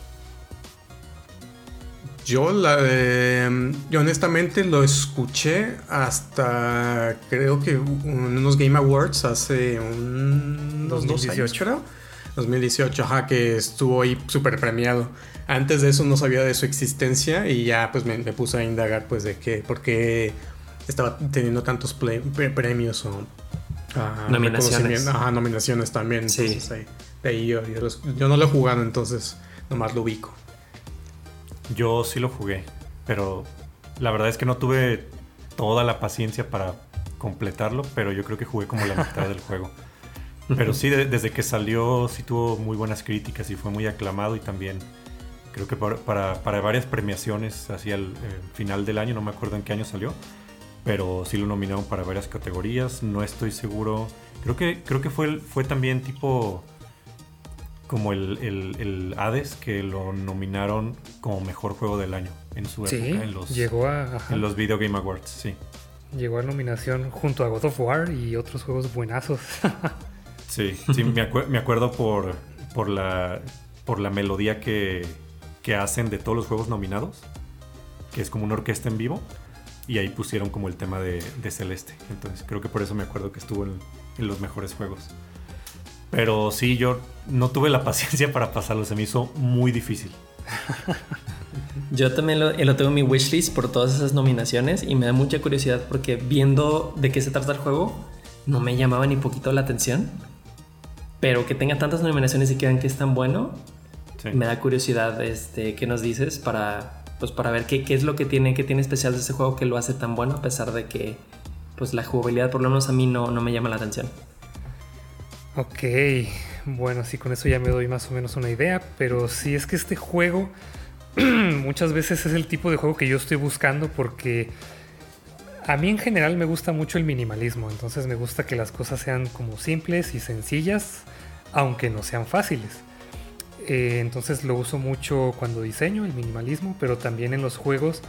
Yo, la, eh, yo honestamente lo escuché hasta creo que en unos Game Awards hace unos dos años, creo. 2018, ajá, que estuvo ahí súper premiado. Antes de eso no sabía de su existencia y ya pues me, puse a indagar pues de qué, por qué estaba teniendo tantos premios o nominaciones. Ajá, nominaciones también. Sí. de ahí yo, yo, no lo he jugado, entonces nomás lo ubico. Yo sí lo jugué, pero la verdad es que no tuve toda la paciencia para completarlo, pero yo creo que jugué como la mitad del juego. Pero sí, desde que salió, sí tuvo muy buenas críticas y fue muy aclamado y también creo que para, para, varias premiaciones hacia el, final del año, no me acuerdo en qué año salió, pero sí lo nominaron para varias categorías, no estoy seguro, creo que, creo que fue, fue también tipo como el, el, Hades que lo nominaron como mejor juego del año en su época en los, llegó a, en los Video Game Awards, sí. Llegó a nominación junto a God of War y otros juegos buenazos. sí, sí, me, acuerdo por, por, la, por la melodía que, que hacen de todos los juegos nominados, que es como una orquesta en vivo, y ahí pusieron como el tema de, Celeste. Entonces creo que por eso me acuerdo que estuvo en, en los mejores juegos. Pero sí, yo no tuve la paciencia para pasarlo, se me hizo muy difícil. Yo también lo, lo, tengo en mi wishlist por todas esas nominaciones y me da mucha curiosidad porque viendo de qué se trata el juego, no me llamaba ni poquito la atención. Pero que tenga tantas nominaciones y que vean que es tan bueno, me da curiosidad este, qué nos dices para, pues, para ver qué, qué es lo que tiene, qué tiene especial de ese juego que lo hace tan bueno a pesar de que pues, la jugabilidad por lo menos a mí no, no me llama la atención. Ok, bueno, sí, con eso ya me doy más o menos una idea, pero sí es que este juego muchas veces es el tipo de juego que yo estoy buscando porque a mí en general me gusta mucho el minimalismo, entonces me gusta que las cosas sean como simples y sencillas, aunque no sean fáciles. Eh, entonces lo uso mucho cuando diseño el minimalismo, pero también en los juegos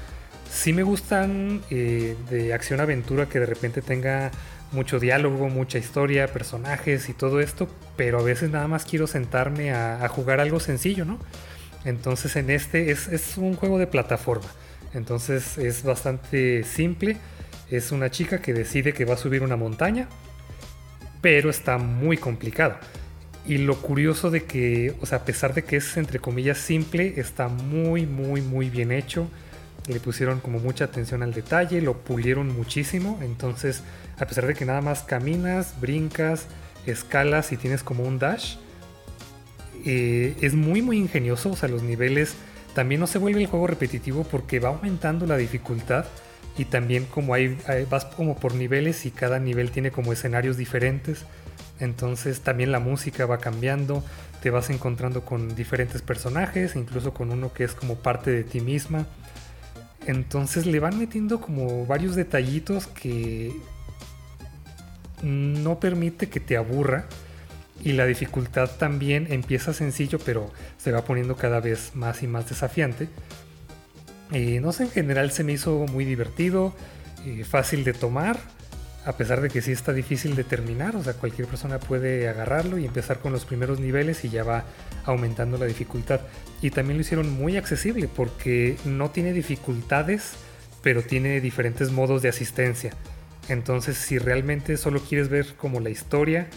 sí me gustan eh, de acción-aventura que de repente tenga mucho diálogo, mucha historia, personajes y todo esto, pero a veces nada más quiero sentarme a, jugar algo sencillo, ¿no? Entonces en este es, un juego de plataforma, entonces es bastante simple, es una chica que decide que va a subir una montaña, pero está muy complicado. Y lo curioso de que, o sea, a pesar de que es entre comillas simple, está muy, muy, muy bien hecho. Le pusieron como mucha atención al detalle, lo pulieron muchísimo. Entonces a pesar de que nada más caminas, brincas, escalas y tienes como un dash, eh, es muy muy ingenioso, o sea, los niveles también no se vuelve el juego repetitivo porque va aumentando la dificultad y también como hay, vas como por niveles y cada nivel tiene como escenarios diferentes, entonces también la música va cambiando, te vas encontrando con diferentes personajes, incluso con uno que es como parte de ti misma. Entonces le van metiendo como varios detallitos que no permite que te aburra y la dificultad también empieza sencillo pero se va poniendo cada vez más y más desafiante. Eh, no sé, en general se me hizo muy divertido, eh, fácil de tomar, a pesar de que sí está difícil de terminar, o sea, cualquier persona puede agarrarlo y empezar con los primeros niveles y ya va aumentando la dificultad. Y también lo hicieron muy accesible porque no tiene dificultades, pero tiene diferentes modos de asistencia. Entonces, si realmente solo quieres ver como la historia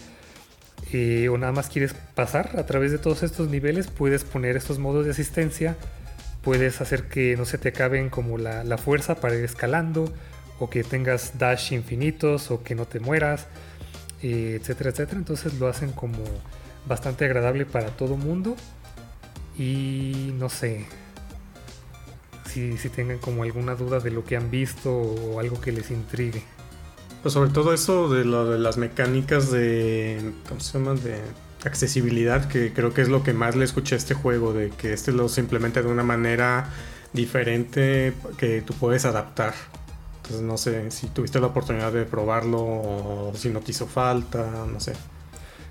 eh, o nada más quieres pasar a través de todos estos niveles, puedes poner estos modos de asistencia, puedes hacer que no se te acaben como la, fuerza para ir escalando, o que tengas dash infinitos, o que no te mueras, eh, etcétera, etcétera. Entonces lo hacen como bastante agradable para todo mundo. Y no sé, si, tengan como alguna duda de lo que han visto o algo que les intrigue. Pues sobre todo eso de las mecánicas de. ¿Cómo se llama? De accesibilidad, que creo que es lo que más le escuché a este juego, de que este lo simplemente de una manera diferente que tú puedes adaptar. Entonces no sé si tuviste la oportunidad de probarlo o si no te hizo falta, no sé.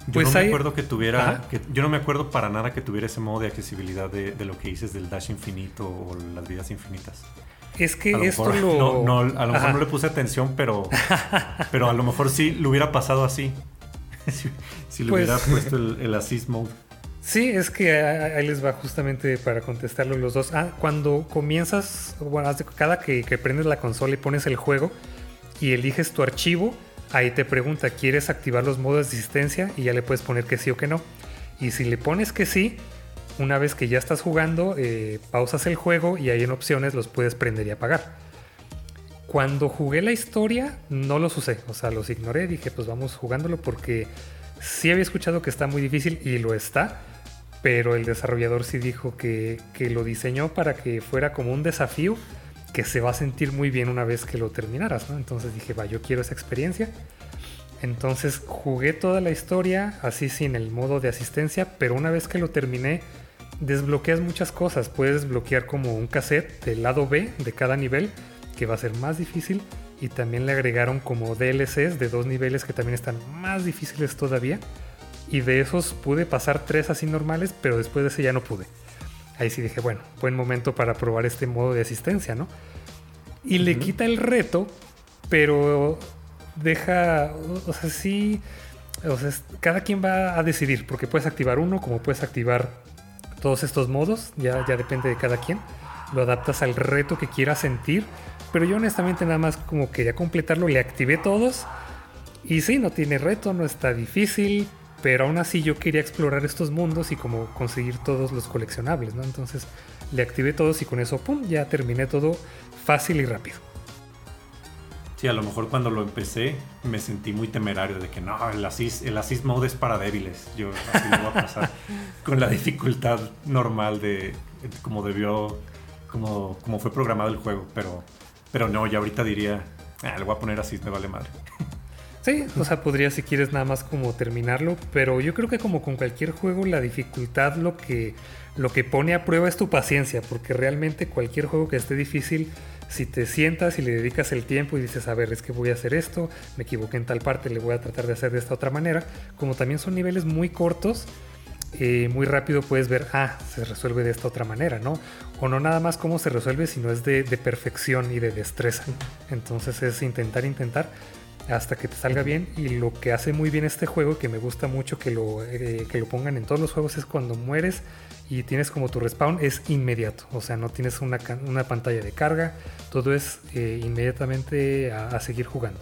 Yo pues no me acuerdo que tuviera, que, yo no me acuerdo para nada que tuviera ese modo de accesibilidad de, de, lo que dices del dash infinito o las vidas infinitas. Es que esto lo... No, a lo mejor no le puse atención, pero, pero a lo mejor sí lo hubiera pasado así. si, le hubiera pues puesto el, el assist mode. Sí, es que ahí les va justamente para contestarlo los dos. Ah, cuando comienzas, bueno, cada que, que prendes la consola y pones el juego y eliges tu archivo, ahí te pregunta, ¿quieres activar los modos de asistencia? Y ya le puedes poner que sí o que no. Y si le pones que sí, una vez que ya estás jugando, eh, pausas el juego y ahí en opciones los puedes prender y apagar. Cuando jugué la historia, no los usé, o sea, los ignoré, dije, pues vamos jugándolo porque sí había escuchado que está muy difícil y lo está, pero el desarrollador sí dijo que, lo diseñó para que fuera como un desafío que se va a sentir muy bien una vez que lo terminaras, ¿no? Entonces dije, va, yo quiero esa experiencia. Entonces jugué toda la historia así sin el modo de asistencia, pero una vez que lo terminé, desbloqueas muchas cosas. Puedes desbloquear como un cassette del lado B de cada nivel, que va a ser más difícil. Y también le agregaron como DLCs de dos niveles que también están más difíciles todavía. Y de esos pude pasar tres así normales, pero después de ese ya no pude. Ahí sí dije, bueno, buen momento para probar este modo de asistencia, ¿no? Y le quita el reto, pero deja, o sea, sí, o sea, cada quien va a decidir, porque puedes activar uno, como puedes activar todos estos modos, ya, ya depende de cada quien. Lo adaptas al reto que quieras sentir, pero yo honestamente nada más como quería completarlo, le activé todos. Y sí, no tiene reto, no está difícil, pero aún así yo quería explorar estos mundos y como conseguir todos los coleccionables, ¿no? Entonces le activé todos y con eso, ¡pum!, ya terminé todo fácil y rápido. Sí, a lo mejor cuando lo empecé me sentí muy temerario de que no, el assist, el assist mode es para débiles. Yo así lo voy a pasar con la dificultad normal de como debió, como, como fue programado el juego. Pero, pero no, ya ahorita diría, ah, le voy a poner así, me vale madre. Sí, o sea, podría si quieres nada más como terminarlo, pero yo creo que como con cualquier juego la dificultad lo que lo que pone a prueba es tu paciencia, porque realmente cualquier juego que esté difícil, si te sientas y le dedicas el tiempo y dices, a ver, es que voy a hacer esto, me equivoqué en tal parte, le voy a tratar de hacer de esta otra manera, como también son niveles muy cortos, eh, muy rápido puedes ver, ah, se resuelve de esta otra manera, ¿no? O no nada más cómo se resuelve, sino es de, de perfección y de destreza. Entonces es intentar, intentar hasta que te salga bien. Y lo que hace muy bien este juego, que me gusta mucho que lo, eh, que lo pongan en todos los juegos, es cuando mueres y tienes como tu respawn, es inmediato. O sea, no tienes una, una pantalla de carga, todo es eh, inmediatamente a, seguir jugando.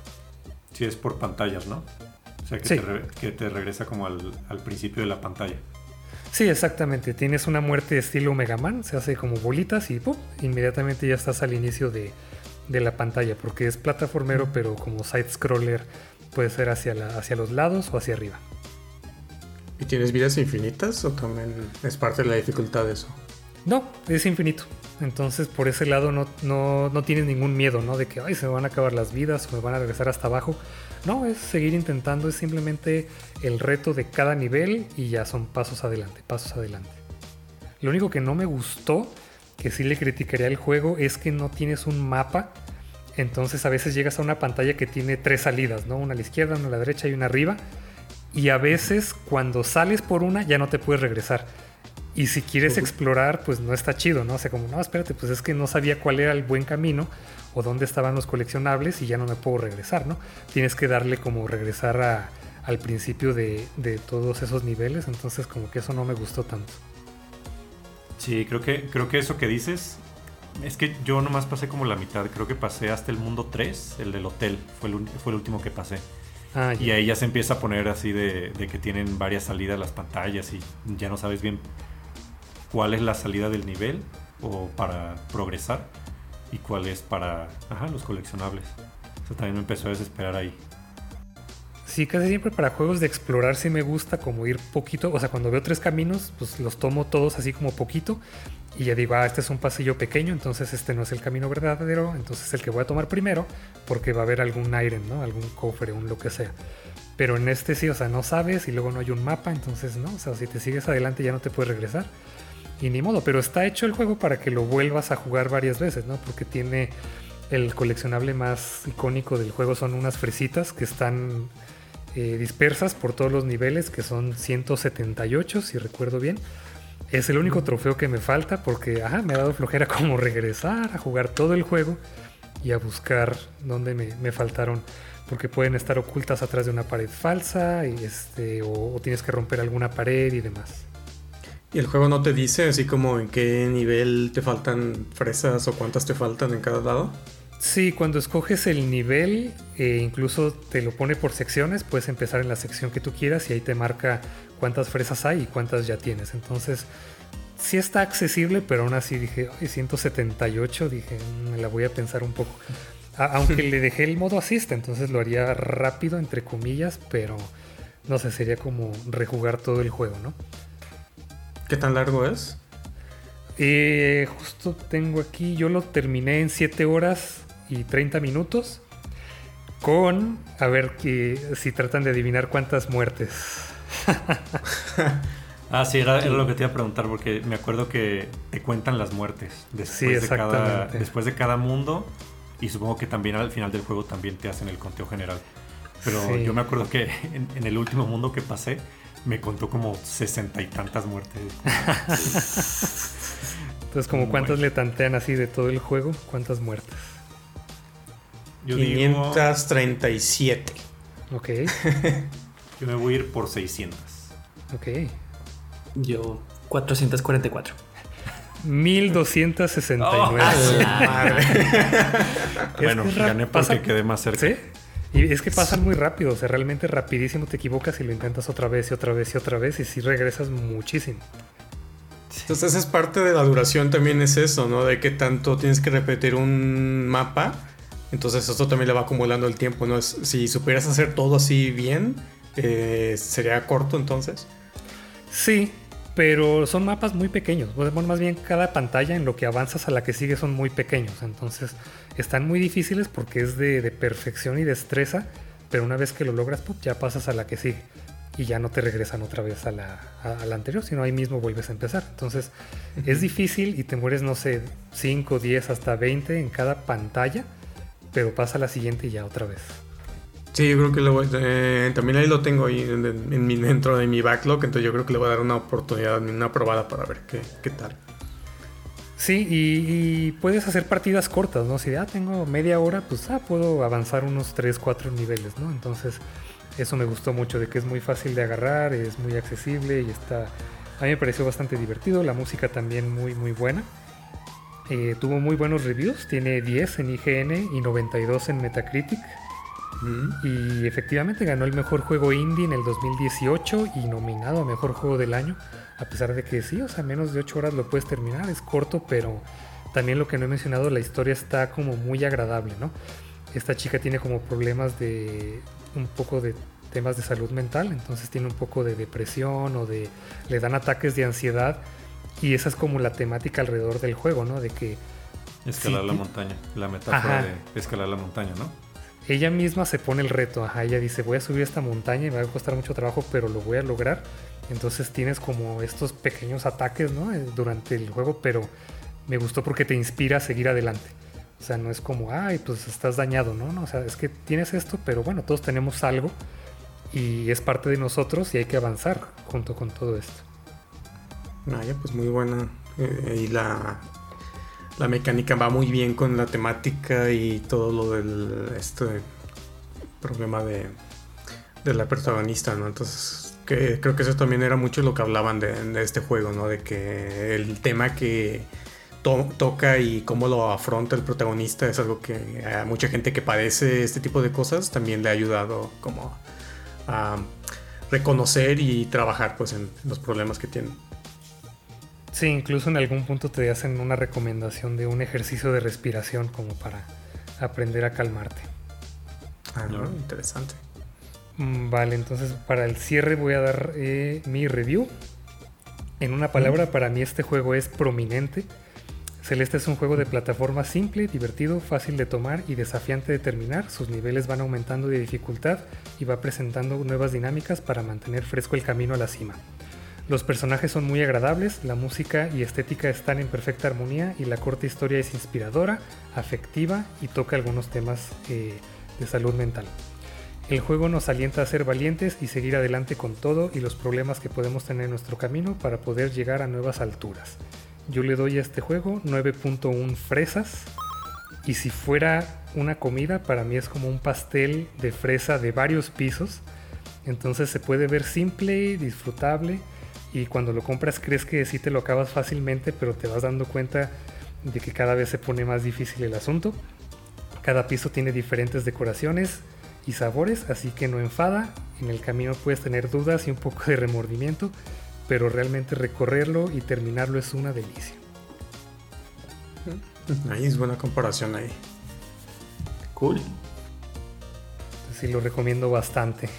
Sí, es por pantallas, ¿no? O sea, que, te, que te, regresa como al, al principio de la pantalla. Sí, exactamente. Tienes una muerte estilo Mega Man, se hace como bolitas y ¡pum! inmediatamente ya estás al inicio de, de la pantalla, porque es plataformero, pero como side-scroller puede ser hacia, la, hacia los lados o hacia arriba. ¿Y tienes vidas infinitas o también es parte de la dificultad de eso? No, es infinito. Entonces por ese lado no, no, no tienes ningún miedo, ¿no? De que Ay, se me van a acabar las vidas o me van a regresar hasta abajo. No, es seguir intentando, es simplemente el reto de cada nivel y ya son pasos adelante, pasos adelante. Lo único que no me gustó que sí le criticaría el juego es que no tienes un mapa. Entonces a veces llegas a una pantalla que tiene tres salidas, ¿no? Una a la izquierda, una a la derecha y una arriba. Y a veces cuando sales por una ya no te puedes regresar. Y si quieres explorar, pues no está chido, ¿no? O sea, como, no, espérate, pues es que no sabía cuál era el buen camino o dónde estaban los coleccionables y ya no me puedo regresar, ¿no? Tienes que darle como regresar al principio de, de todos esos niveles, entonces como que eso no me gustó tanto. Sí, creo que, creo que eso que dices es que yo nomás pasé como la mitad. Creo que pasé hasta el mundo 3, el del hotel. Fue el, fue el último que pasé. Ah, y ahí ya se empieza a poner así de, que tienen varias salidas las pantallas y ya no sabes bien cuál es la salida del nivel o para progresar y cuál es para los coleccionables. Eso también me empezó a desesperar ahí. Sí, casi siempre para juegos de explorar sí me gusta como ir poquito, o sea, cuando veo tres caminos, pues los tomo todos así como poquito y ya digo, ah, este es un pasillo pequeño, entonces este no es el camino verdadero, entonces el que voy a tomar primero porque va a haber algún aire, ¿no? Algún cofre, un lo que sea. Pero en este sí, o sea, no sabes y luego no hay un mapa, entonces no, o sea, si te sigues adelante ya no te puedes regresar. Y ni modo, pero está hecho el juego para que lo vuelvas a jugar varias veces, ¿no? Porque tiene el coleccionable más icónico del juego son unas fresitas que están eh, dispersas por todos los niveles, que son 178, si recuerdo bien. Es el único trofeo que me falta porque me ha dado flojera como regresar a jugar todo el juego y a buscar dónde me, faltaron. Porque pueden estar ocultas atrás de una pared falsa y este, o, tienes que romper alguna pared y demás. ¿Y el juego no te dice así como en qué nivel te faltan fresas o cuántas te faltan en cada lado? Sí, cuando escoges el nivel, eh, incluso te lo pone por secciones, puedes empezar en la sección que tú quieras y ahí te marca cuántas fresas hay y cuántas ya tienes. Entonces, sí está accesible, pero aún así dije, ay, 178, dije, mm, me la voy a pensar un poco. aunque le dejé el modo asista, entonces lo haría rápido, entre comillas, pero no sé, sería como rejugar todo el juego, ¿no? ¿Qué tan largo es? Eh, justo tengo aquí, yo lo terminé en 7 horas y 30 minutos. Con, a ver que, si tratan de adivinar cuántas muertes. ah, sí, era, lo que te iba a preguntar, porque me acuerdo que te cuentan las muertes después, de, cada, después de cada mundo. Y supongo que también al final del juego también te hacen el conteo general. Pero yo me acuerdo que en, el último mundo que pasé, me contó como sesenta y tantas muertes. Entonces, como cuántas le tantean así de todo el juego, cuántas muertes. Yo 537. Ok. Yo me voy a ir por 600. Ok. Yo 444. 1269. bueno, gané porque quedé más cerca. ¿Sí? Y es que pasan muy rápido, o sea, realmente rapidísimo te equivocas y lo intentas otra vez y otra vez y otra vez y si regresas muchísimo. Entonces es parte de la duración también es eso, ¿no? De que tanto tienes que repetir un mapa. Entonces esto también le va acumulando el tiempo, ¿no? Es, si supieras hacer todo así bien, eh, sería corto entonces. Sí, pero son mapas muy pequeños. Bueno, más bien cada pantalla en lo que avanzas a la que sigue son muy pequeños. Entonces están muy difíciles porque es de, perfección y destreza. Pero una vez que lo logras, pues, ya pasas a la que sigue. Y ya no te regresan otra vez a la, anterior, sino ahí mismo vuelves a empezar. Entonces es difícil y te mueres, no sé, 5, 10, hasta 20 en cada pantalla. Pero pasa a la siguiente y ya otra vez. Sí, yo creo que lo voy, eh, también ahí lo tengo ahí en, mi, dentro de mi backlog, entonces yo creo que le voy a dar una oportunidad, una probada para ver qué, tal. Sí, y, puedes hacer partidas cortas, ¿no? Si ya tengo media hora, pues ah, puedo avanzar unos 3, 4 niveles, ¿no? Entonces, eso me gustó mucho, de que es muy fácil de agarrar, es muy accesible y está... A mí me pareció bastante divertido, la música también muy, muy buena. Eh, tuvo muy buenos reviews, tiene 10 en IGN y 92 en Metacritic. Y efectivamente ganó el mejor juego indie en el 2018 y nominado a mejor juego del año. A pesar de que sí, o sea, menos de 8 horas lo puedes terminar, es corto, pero también lo que no he mencionado, la historia está como muy agradable, ¿no? Esta chica tiene como problemas de un poco de temas de salud mental, entonces tiene un poco de depresión o de le dan ataques de ansiedad y esa es como la temática alrededor del juego, ¿no? De que escalar la montaña, la metáfora de escalar la montaña, ¿no? ella misma se pone el reto, ajá, ella dice, voy a subir esta montaña y me va a costar mucho trabajo, pero lo voy a lograr. Entonces tienes como estos pequeños ataques, ¿no? Eh, durante el juego, pero me gustó porque te inspira a seguir adelante. O sea, no es como, ay, pues estás dañado, ¿no? no o sea, es que tienes esto, pero bueno, todos tenemos algo y es parte de nosotros y hay que avanzar junto con todo esto. Vaya, pues muy buena. Eh, y la, la mecánica va muy bien con la temática y todo lo del este problema de, de la protagonista, ¿no? Entonces, que, creo que eso también era mucho lo que hablaban de, este juego, ¿no? De que el tema que toca y cómo lo afronta el protagonista es algo que a mucha gente que padece este tipo de cosas también le ha ayudado como a reconocer y trabajar pues en los problemas que tiene. Sí, incluso en algún punto te hacen una recomendación de un ejercicio de respiración como para aprender a calmarte. Ah, no, interesante. Mm, vale, entonces para el cierre voy a dar eh, mi review. En una palabra, para mí este juego es prominente. Celeste es un juego de plataforma simple, divertido, fácil de tomar y desafiante de terminar. Sus niveles van aumentando de dificultad y va presentando nuevas dinámicas para mantener fresco el camino a la cima. Los personajes son muy agradables, la música y estética están en perfecta armonía y la corta historia es inspiradora, afectiva y toca algunos temas eh, de salud mental. El juego nos alienta a ser valientes y seguir adelante con todo y los problemas que podemos tener en nuestro camino para poder llegar a nuevas alturas. Yo le doy a este juego 9.1 fresas y si fuera una comida para mí es como un pastel de fresa de varios pisos. Entonces se puede ver simple, disfrutable y cuando lo compras crees que sí te lo acabas fácilmente, pero te vas dando cuenta de que cada vez se pone más difícil el asunto. Cada piso tiene diferentes decoraciones y sabores, así que no enfada. En el camino puedes tener dudas y un poco de remordimiento, pero realmente recorrerlo y terminarlo es una delicia. Ahí es buena comparación ahí. Cool. Sí, lo recomiendo bastante.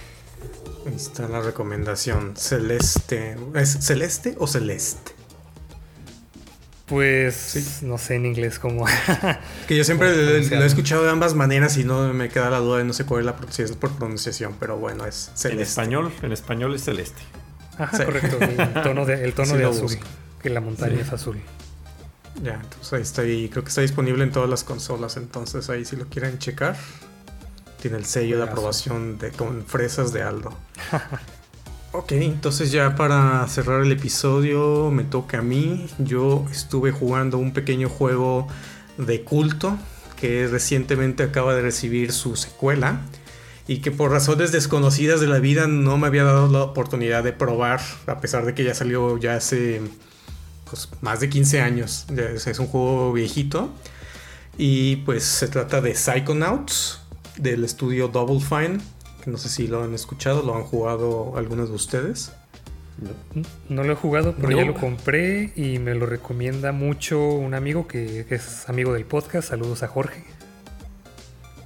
Ahí está la recomendación. Celeste. ¿Es celeste o celeste? Pues no sé en inglés cómo. que yo siempre lo, he escuchado de ambas maneras y no me queda la duda de no sé cuál es la si es por pronunciación, pero bueno, es celeste. En español, en español es celeste. Ajá, correcto. El tono de, el tono de azul. Que la montaña es azul. Ya, entonces ahí está. Y creo que está disponible en todas las consolas. Entonces ahí si lo quieren checar. Tiene el sello de aprobación de, con fresas de Aldo. ok, entonces ya para cerrar el episodio me toca a mí. Yo estuve jugando un pequeño juego de culto que recientemente acaba de recibir su secuela y que por razones desconocidas de la vida no me había dado la oportunidad de probar a pesar de que ya salió ya hace pues, más de 15 años. Es un juego viejito y pues se trata de Psychonauts del estudio Double Fine, que no sé si lo han escuchado, lo han jugado algunos de ustedes. No, lo he jugado, pero ya lo compré y me lo recomienda mucho un amigo que, es amigo del podcast. Saludos a Jorge.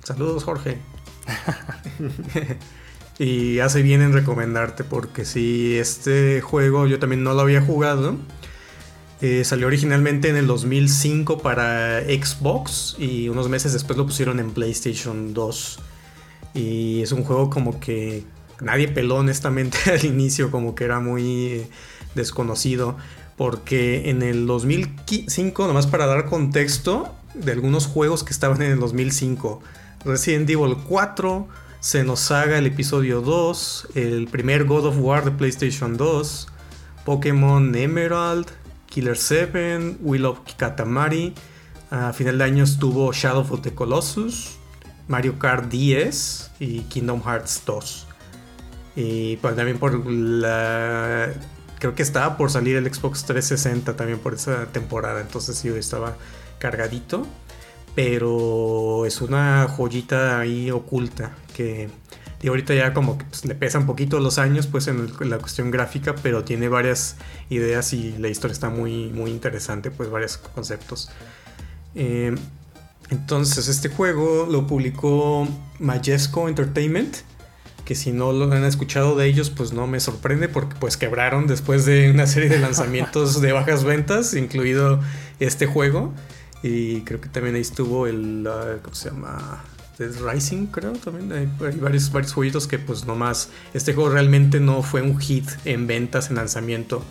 Saludos, Jorge. y hace bien en recomendarte porque si este juego yo también no lo había jugado. Eh, salió originalmente en el 2005 para Xbox y unos meses después lo pusieron en PlayStation 2. Y es un juego como que nadie peló honestamente al inicio, como que era muy desconocido. Porque en el 2005, nomás para dar contexto de algunos juegos que estaban en el 2005, Resident Evil 4, Xenosaga el episodio 2, el primer God of War de PlayStation 2, Pokémon Emerald, Killer 7, Will of Katamari. A final de año estuvo Shadow of the Colossus, Mario Kart 10 y Kingdom Hearts 2. Y pues también por la... Creo que estaba por salir el Xbox 360 también por esa temporada. Entonces sí, estaba cargadito. Pero es una joyita ahí oculta que y ahorita ya como que pues, le pesa un poquito los años pues en, la cuestión gráfica, pero tiene varias ideas y la historia está muy, muy interesante, pues varios conceptos. Eh, entonces este juego lo publicó Majesco Entertainment, que si no lo han escuchado de ellos pues no me sorprende porque pues quebraron después de una serie de lanzamientos de bajas ventas, incluido este juego. Y creo que también ahí estuvo el, ¿cómo se llama? Rising, creo también. Hay, varios, varios jueguitos que, pues, nomás. Este juego realmente no fue un hit en ventas, en lanzamiento.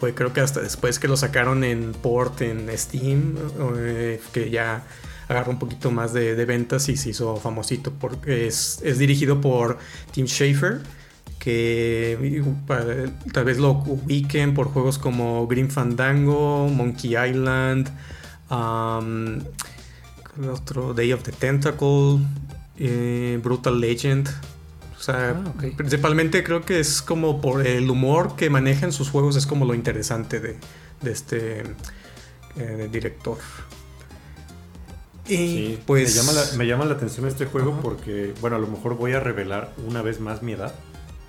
Fue, creo que hasta después que lo sacaron en port, en Steam, eh, que ya agarró un poquito más de, ventas y se hizo famosito. Porque es, es dirigido por Tim Schafer que tal vez lo ubiquen por juegos como Green Fandango, Monkey Island, otro Day of the Tentacle, eh, Brutal Legend. O sea, ah, principalmente creo que es como por el humor que maneja en sus juegos, es como lo interesante de, este eh, director. Y pues. Me llama, la, atención este juego porque, bueno, a lo mejor voy a revelar una vez más mi edad.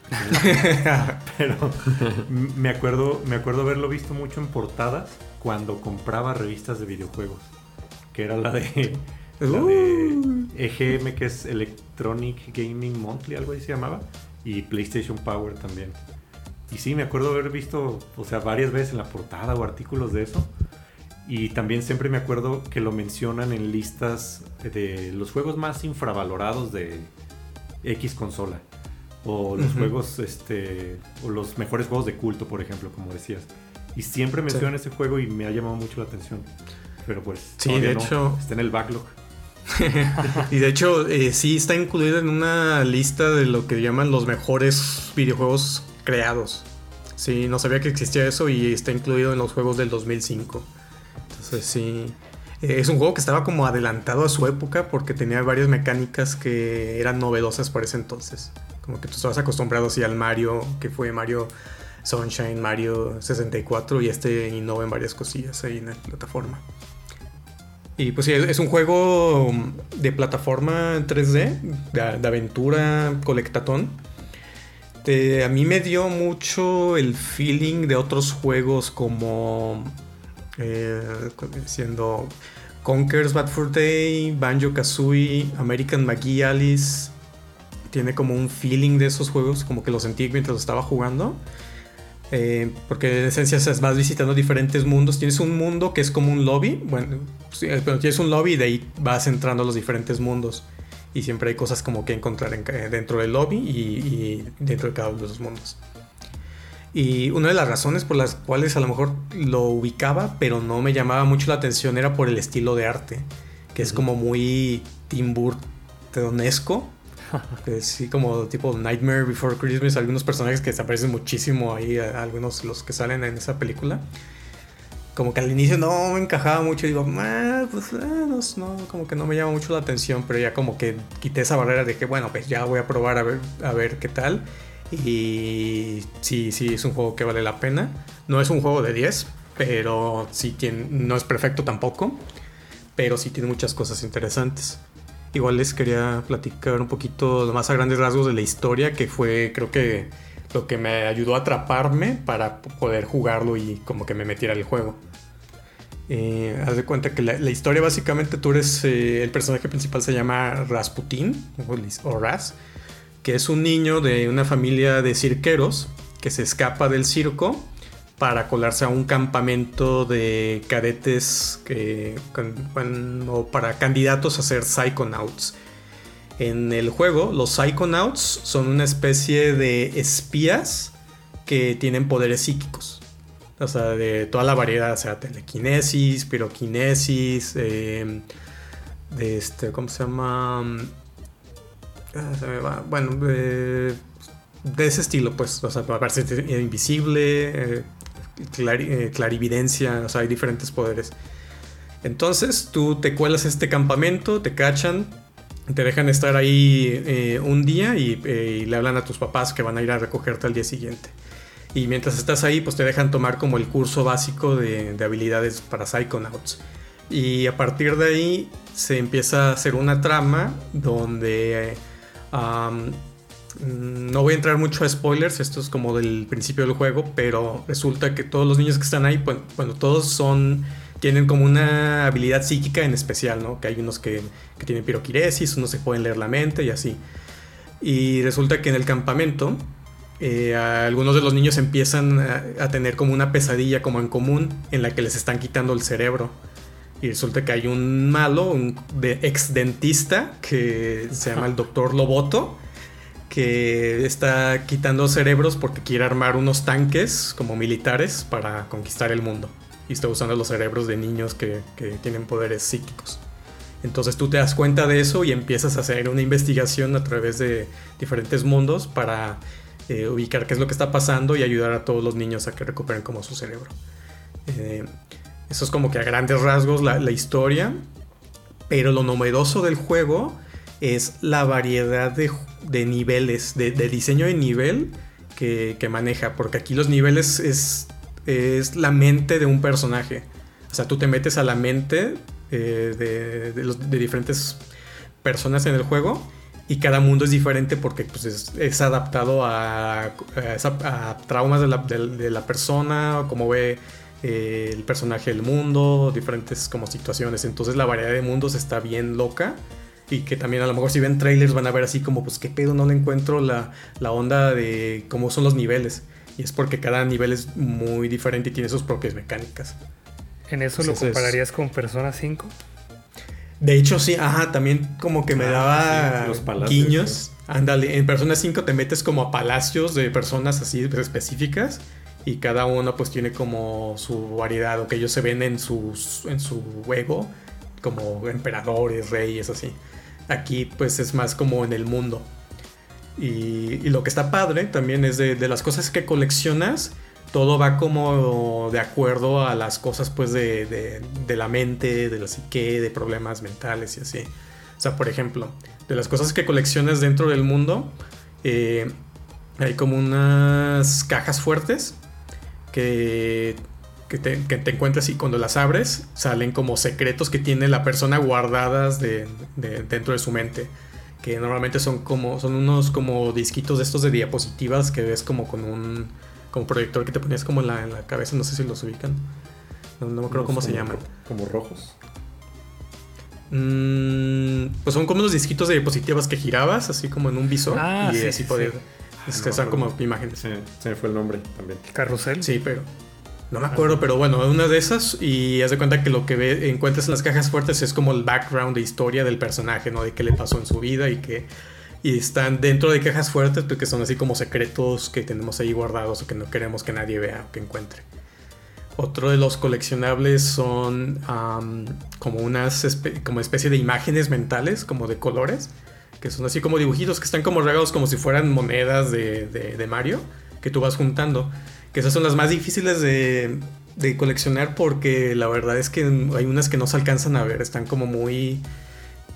Pero me acuerdo, me acuerdo haberlo visto mucho en portadas cuando compraba revistas de videojuegos que era la de, la de EGM, uh. que es Electronic Gaming Monthly, algo así se llamaba, y PlayStation Power también. Y sí, me acuerdo haber visto, o sea, varias veces en la portada o artículos de eso. Y también siempre me acuerdo que lo mencionan en listas de los juegos más infravalorados de X consola. O los juegos, este, o los mejores juegos de culto, por ejemplo, como decías. Y siempre mencionan ese juego y me ha llamado mucho la atención. Pero pues. Sí, de hecho. Está en el backlog. y de hecho, eh, sí está incluido en una lista de lo que llaman los mejores videojuegos creados. Sí, no sabía que existía eso y está incluido en los juegos del 2005. Entonces, sí. Eh, es un juego que estaba como adelantado a su época porque tenía varias mecánicas que eran novedosas por ese entonces. Como que tú estabas acostumbrado así al Mario, que fue Mario Sunshine, Mario 64 y este innova en varias cosillas ahí en la plataforma. Y pues sí, es un juego de plataforma 3D, de, aventura, colectatón. a mí me dio mucho el feeling de otros juegos como eh, siendo Conker's Bad for Day, Banjo Kazooie, American McGee Alice. Tiene como un feeling de esos juegos, como que lo sentí mientras estaba jugando. Eh, porque en esencia vas visitando diferentes mundos. Tienes un mundo que es como un lobby. Bueno, eh, tienes un lobby y de ahí vas entrando a los diferentes mundos. Y siempre hay cosas como que encontrar dentro del lobby y, dentro de cada uno de esos mundos. Y una de las razones por las cuales a lo mejor lo ubicaba, pero no me llamaba mucho la atención, era por el estilo de arte, que es como muy Tim Burtonesco sí, como tipo Nightmare Before Christmas, algunos personajes que se aparecen muchísimo ahí, algunos los que salen en esa película. Como que al inicio no me encajaba mucho, digo, ah, pues eh, no, como que no me llama mucho la atención, pero ya como que quité esa barrera de que, bueno, pues ya voy a probar a ver, a ver qué tal. Y sí, sí, es un juego que vale la pena. No es un juego de 10, pero sí tiene, no es perfecto tampoco, pero sí tiene muchas cosas interesantes. Igual les quería platicar un poquito más a grandes rasgos de la historia, que fue creo que lo que me ayudó a atraparme para poder jugarlo y como que me metiera el juego. Eh, haz de cuenta que la, historia básicamente tú eres eh, el personaje principal se llama Rasputin o Ras, que es un niño de una familia de cirqueros que se escapa del circo para colarse a un campamento de cadetes que, o para candidatos a ser Psychonauts. En el juego, los Psychonauts son una especie de espías que tienen poderes psíquicos. O sea, de toda la variedad, o sea, telequinesis, piroquinesis, em, de este, ¿cómo se llama? Ah. Bueno, de, ese estilo, pues, o sea, para ser invisible, eh, eh, clarividencia, o sea, hay diferentes poderes. Entonces tú te cuelas a este campamento, te cachan, te dejan estar ahí eh, un día eh, y, le hablan a tus papás que van a ir a recogerte al día siguiente. Y mientras estás ahí, pues te dejan tomar como el curso básico de, habilidades para Psychonauts. Y a partir de ahí se empieza a hacer una trama donde no voy a entrar mucho a spoilers, esto es como del principio del juego, pero resulta que todos los niños que están ahí, bueno, todos son tienen como una habilidad psíquica en especial, ¿no? Que hay unos que, tienen piroquinesis, unos se pueden leer la mente y así. Y resulta que en el campamento eh, algunos de los niños empiezan a, tener como una pesadilla como en común en la que les están quitando el cerebro. Y resulta que hay un malo, un de, ex dentista que se llama el doctor Loboto que está quitando cerebros porque quiere armar unos tanques como militares para conquistar el mundo. Y está usando los cerebros de niños que, tienen poderes psíquicos. Entonces tú te das cuenta de eso y empiezas a hacer una investigación a través de diferentes mundos para eh, ubicar qué es lo que está pasando y ayudar a todos los niños a que recuperen como su cerebro. Eh, eso es como que a grandes rasgos la, la historia. Pero lo novedoso del juego es la variedad de, niveles, de, diseño de nivel que, maneja, porque aquí los niveles es, es la mente de un personaje. O sea, tú te metes a la mente eh, de, diferentes personas en el juego y cada mundo es diferente porque pues, es, adaptado a, traumas de la, persona, como ve eh, el personaje del mundo, diferentes como situaciones. Entonces la variedad de mundos está bien loca y que también a lo mejor si ven trailers van a ver así como, pues qué pedo, no le encuentro la, onda de cómo son los niveles. Y es porque cada nivel es muy diferente y tiene sus propias mecánicas. ¿En eso lo compararías con Persona 5? De hecho, sí, ajá, también como que me ah, daba guiños. Ándale, en Persona 5 te metes como a palacios de personas así específicas y cada uno pues tiene como su variedad o que ellos se ven en, sus, en su ego como emperadores, reyes, así. Aquí pues es más como en el mundo. Y, lo que está padre también es de, las cosas que coleccionas, todo va como de acuerdo a las cosas pues de, la mente, de la psique, de problemas mentales y así. O sea, por ejemplo, de las cosas que coleccionas dentro del mundo, eh, hay como unas cajas fuertes que, que, te, que te encuentras y cuando las abres salen como secretos que tiene la persona guardadas de, de- dentro de su mente. Que normalmente son como son unos como disquitos de estos de diapositivas que ves como con un como proyector que te ponías como en la, en la cabeza, no sé si los ubican. No, no me acuerdo cómo se llaman. Como rojos. Mm, pues son como unos disquitos de diapositivas que girabas, así como en un visor. Ah, y sí, así sí, podías. sí. es que son como imágenes. Se, se me fue el nombre también. Carrusel. Sí, pero. No me acuerdo, pero bueno, una de esas. Y haz de cuenta que lo que ve, encuentras en las cajas fuertes es como el background de historia del personaje, ¿no? De qué le pasó en su vida y que. Y están dentro de cajas fuertes, porque son así como secretos que tenemos ahí guardados o que no queremos que nadie vea o que encuentre. Otro de los coleccionables son como unas como especie de imágenes mentales, como de colores, que son así como dibujitos que están como regados como si fueran monedas de- de Mario, que tú vas juntando. Que esas son las más difíciles de, de coleccionar porque la verdad es que hay unas que no se alcanzan a ver, están como muy...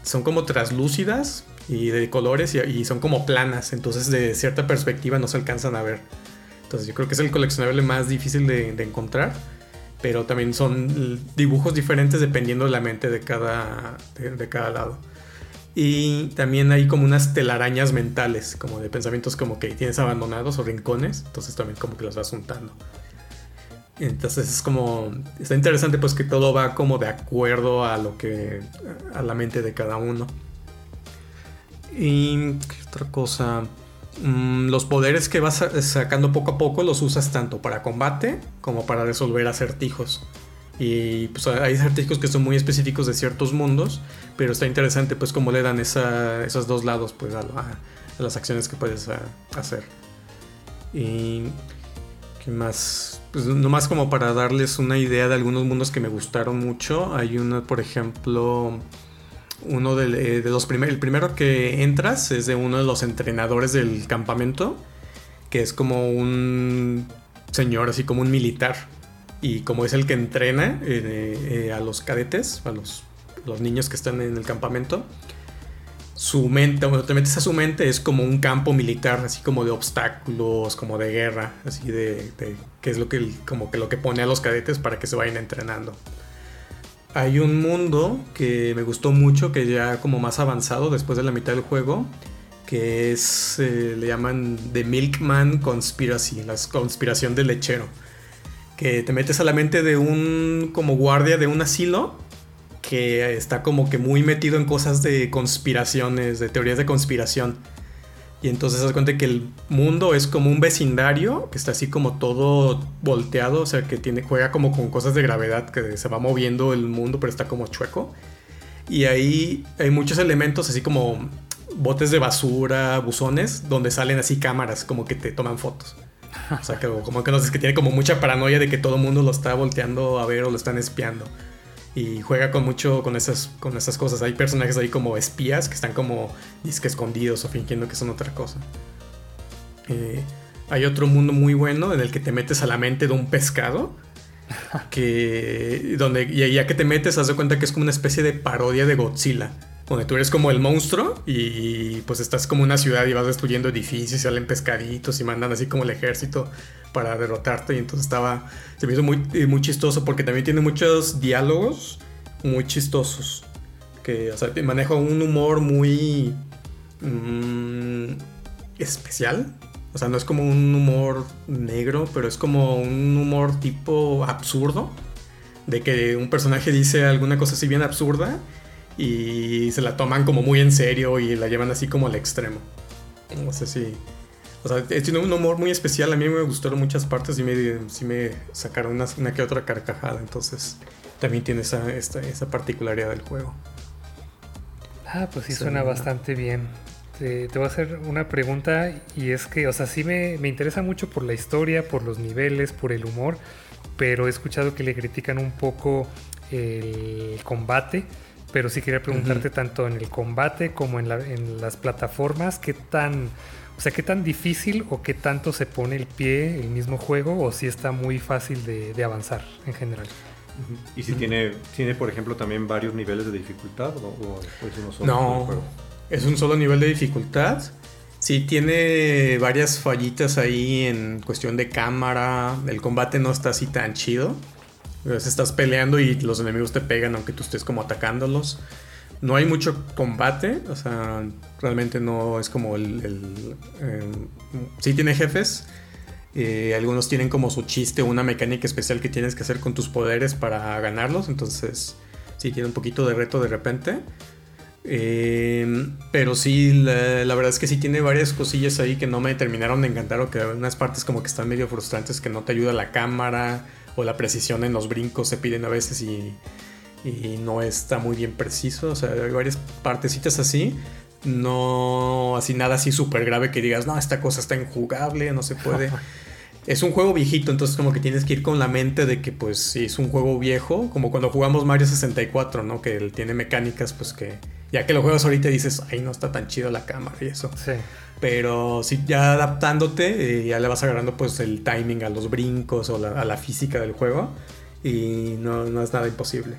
Son como traslúcidas y de colores y, son como planas, entonces de cierta perspectiva no se alcanzan a ver. Entonces yo creo que es el coleccionable más difícil de, encontrar. Pero también son dibujos diferentes dependiendo de la mente de cada, de cada lado. Y también hay como unas telarañas mentales, como de pensamientos como que tienes abandonados o rincones. Entonces también como que los vas juntando. Entonces es como... Está interesante pues que todo va como de acuerdo a lo que... a la mente de cada uno. Y... ¿qué otra cosa? Mm, los poderes que vas sa- sacando poco a poco los usas tanto para combate como para resolver acertijos. Y pues hay acertijos que son muy específicos de ciertos mundos, pero está interesante pues cómo le dan esos dos lados pues a, la- a las acciones que puedes hacer. Y qué más, pues nomás como para darles una idea de algunos mundos que me gustaron mucho. Hay uno, por ejemplo, uno eh, de, los primeros, el primero que entras es de uno de los entrenadores del campamento, que es como un señor, así como un militar. Y como es el que entrena eh, eh, a los cadetes, a los, niños que están en el campamento, su mente, te metes a su mente, es como un campo militar, así como de obstáculos, como de guerra, así de, de- que es lo que, como que lo que pone a los cadetes para que se vayan entrenando. Hay un mundo que me gustó mucho, que ya como más avanzado después de la mitad del juego, que es, eh, le llaman The Milkman Conspiracy, la conspiración del lechero. Que te metes a la mente de un como guardia de un asilo que está como que muy metido en cosas de conspiraciones, de teorías de conspiración. Y entonces das cuenta que el mundo es como un vecindario que está así como todo volteado, o sea, que tiene, juega como con cosas de gravedad, que se va moviendo el mundo, pero está como chueco. Y ahí hay muchos elementos, así como botes de basura, buzones, donde salen así cámaras, como que te toman fotos. O sea, que, como que no sé, que tiene como mucha paranoia de que todo el mundo lo está volteando a ver o lo están espiando. Y juega con mucho con esas, con esas cosas. Hay personajes ahí como espías que están como disque escondidos o fingiendo que son otra cosa. Eh, hay otro mundo muy bueno en el que te metes a la mente de un pescado. Que. Donde. Y ya que te metes, haz de cuenta que es como una especie de parodia de Godzilla. Donde tú eres como el monstruo y pues estás como una ciudad y vas destruyendo edificios salen pescaditos y mandan así como el ejército para derrotarte. Y entonces estaba. Se me hizo muy, eh, muy chistoso porque también tiene muchos diálogos muy chistosos. Que, o sea, maneja un humor muy. mm, especial. O sea, no es como un humor negro, pero es como un humor tipo absurdo. De que un personaje dice alguna cosa así bien absurda y se la toman como muy en serio y la llevan así como al extremo. No sé si. O sea, eh, tiene un humor muy especial. A mí me gustaron muchas partes y me, sí me sacaron una, una que otra carcajada. Entonces, también tiene esa, esta- esa particularidad del juego. Ah, pues sí Sí, suena no. bastante bien. Te, te voy a hacer una pregunta y es que, o sea, sí me, me interesa mucho por la historia, por los niveles, por el humor, pero he escuchado que le critican un poco el combate, pero sí quería preguntarte tanto en el combate como en, la- en las plataformas, qué tan, o sea, qué tan difícil o qué tanto se pone el pie el mismo juego o si está muy fácil de, de avanzar en general. Y si tiene, tiene, por ejemplo, también varios niveles de dificultad o, o es uno solo No. juego? Es un solo nivel de dificultad Sí, tiene varias fallitas ahí en cuestión de cámara. El combate no está así tan chido. Estás peleando y los enemigos te pegan aunque tú estés como atacándolos. No hay mucho combate, o sea, realmente no es como el... Em, sí tiene jefes, eh, algunos tienen como su chiste una mecánica especial que tienes que hacer con tus poderes para ganarlos, entonces sí tiene un poquito de reto de repente. Em, pero sí, la, verdad es que sí tiene varias cosillas ahí que no me terminaron de encantar o que unas partes como que están medio frustrantes, que no te ayuda la cámara o la precisión en los brincos se piden a veces y, y no está muy bien preciso. O sea, hay varias partecitas así. No así nada así súper grave que digas, no, esta cosa está injugable, no se puede. es un juego viejito, entonces como que tienes que ir con la mente de que pues sí, es un juego viejo, como cuando jugamos Mario 64, ¿no? Que tiene mecánicas pues que ya que lo juegas ahorita dices, ay, no está tan chido la cámara y eso. Sí. Pero si ya adaptándote, eh, ya le vas agarrando pues el timing a los brincos o a la física del juego y no, no, es nada imposible.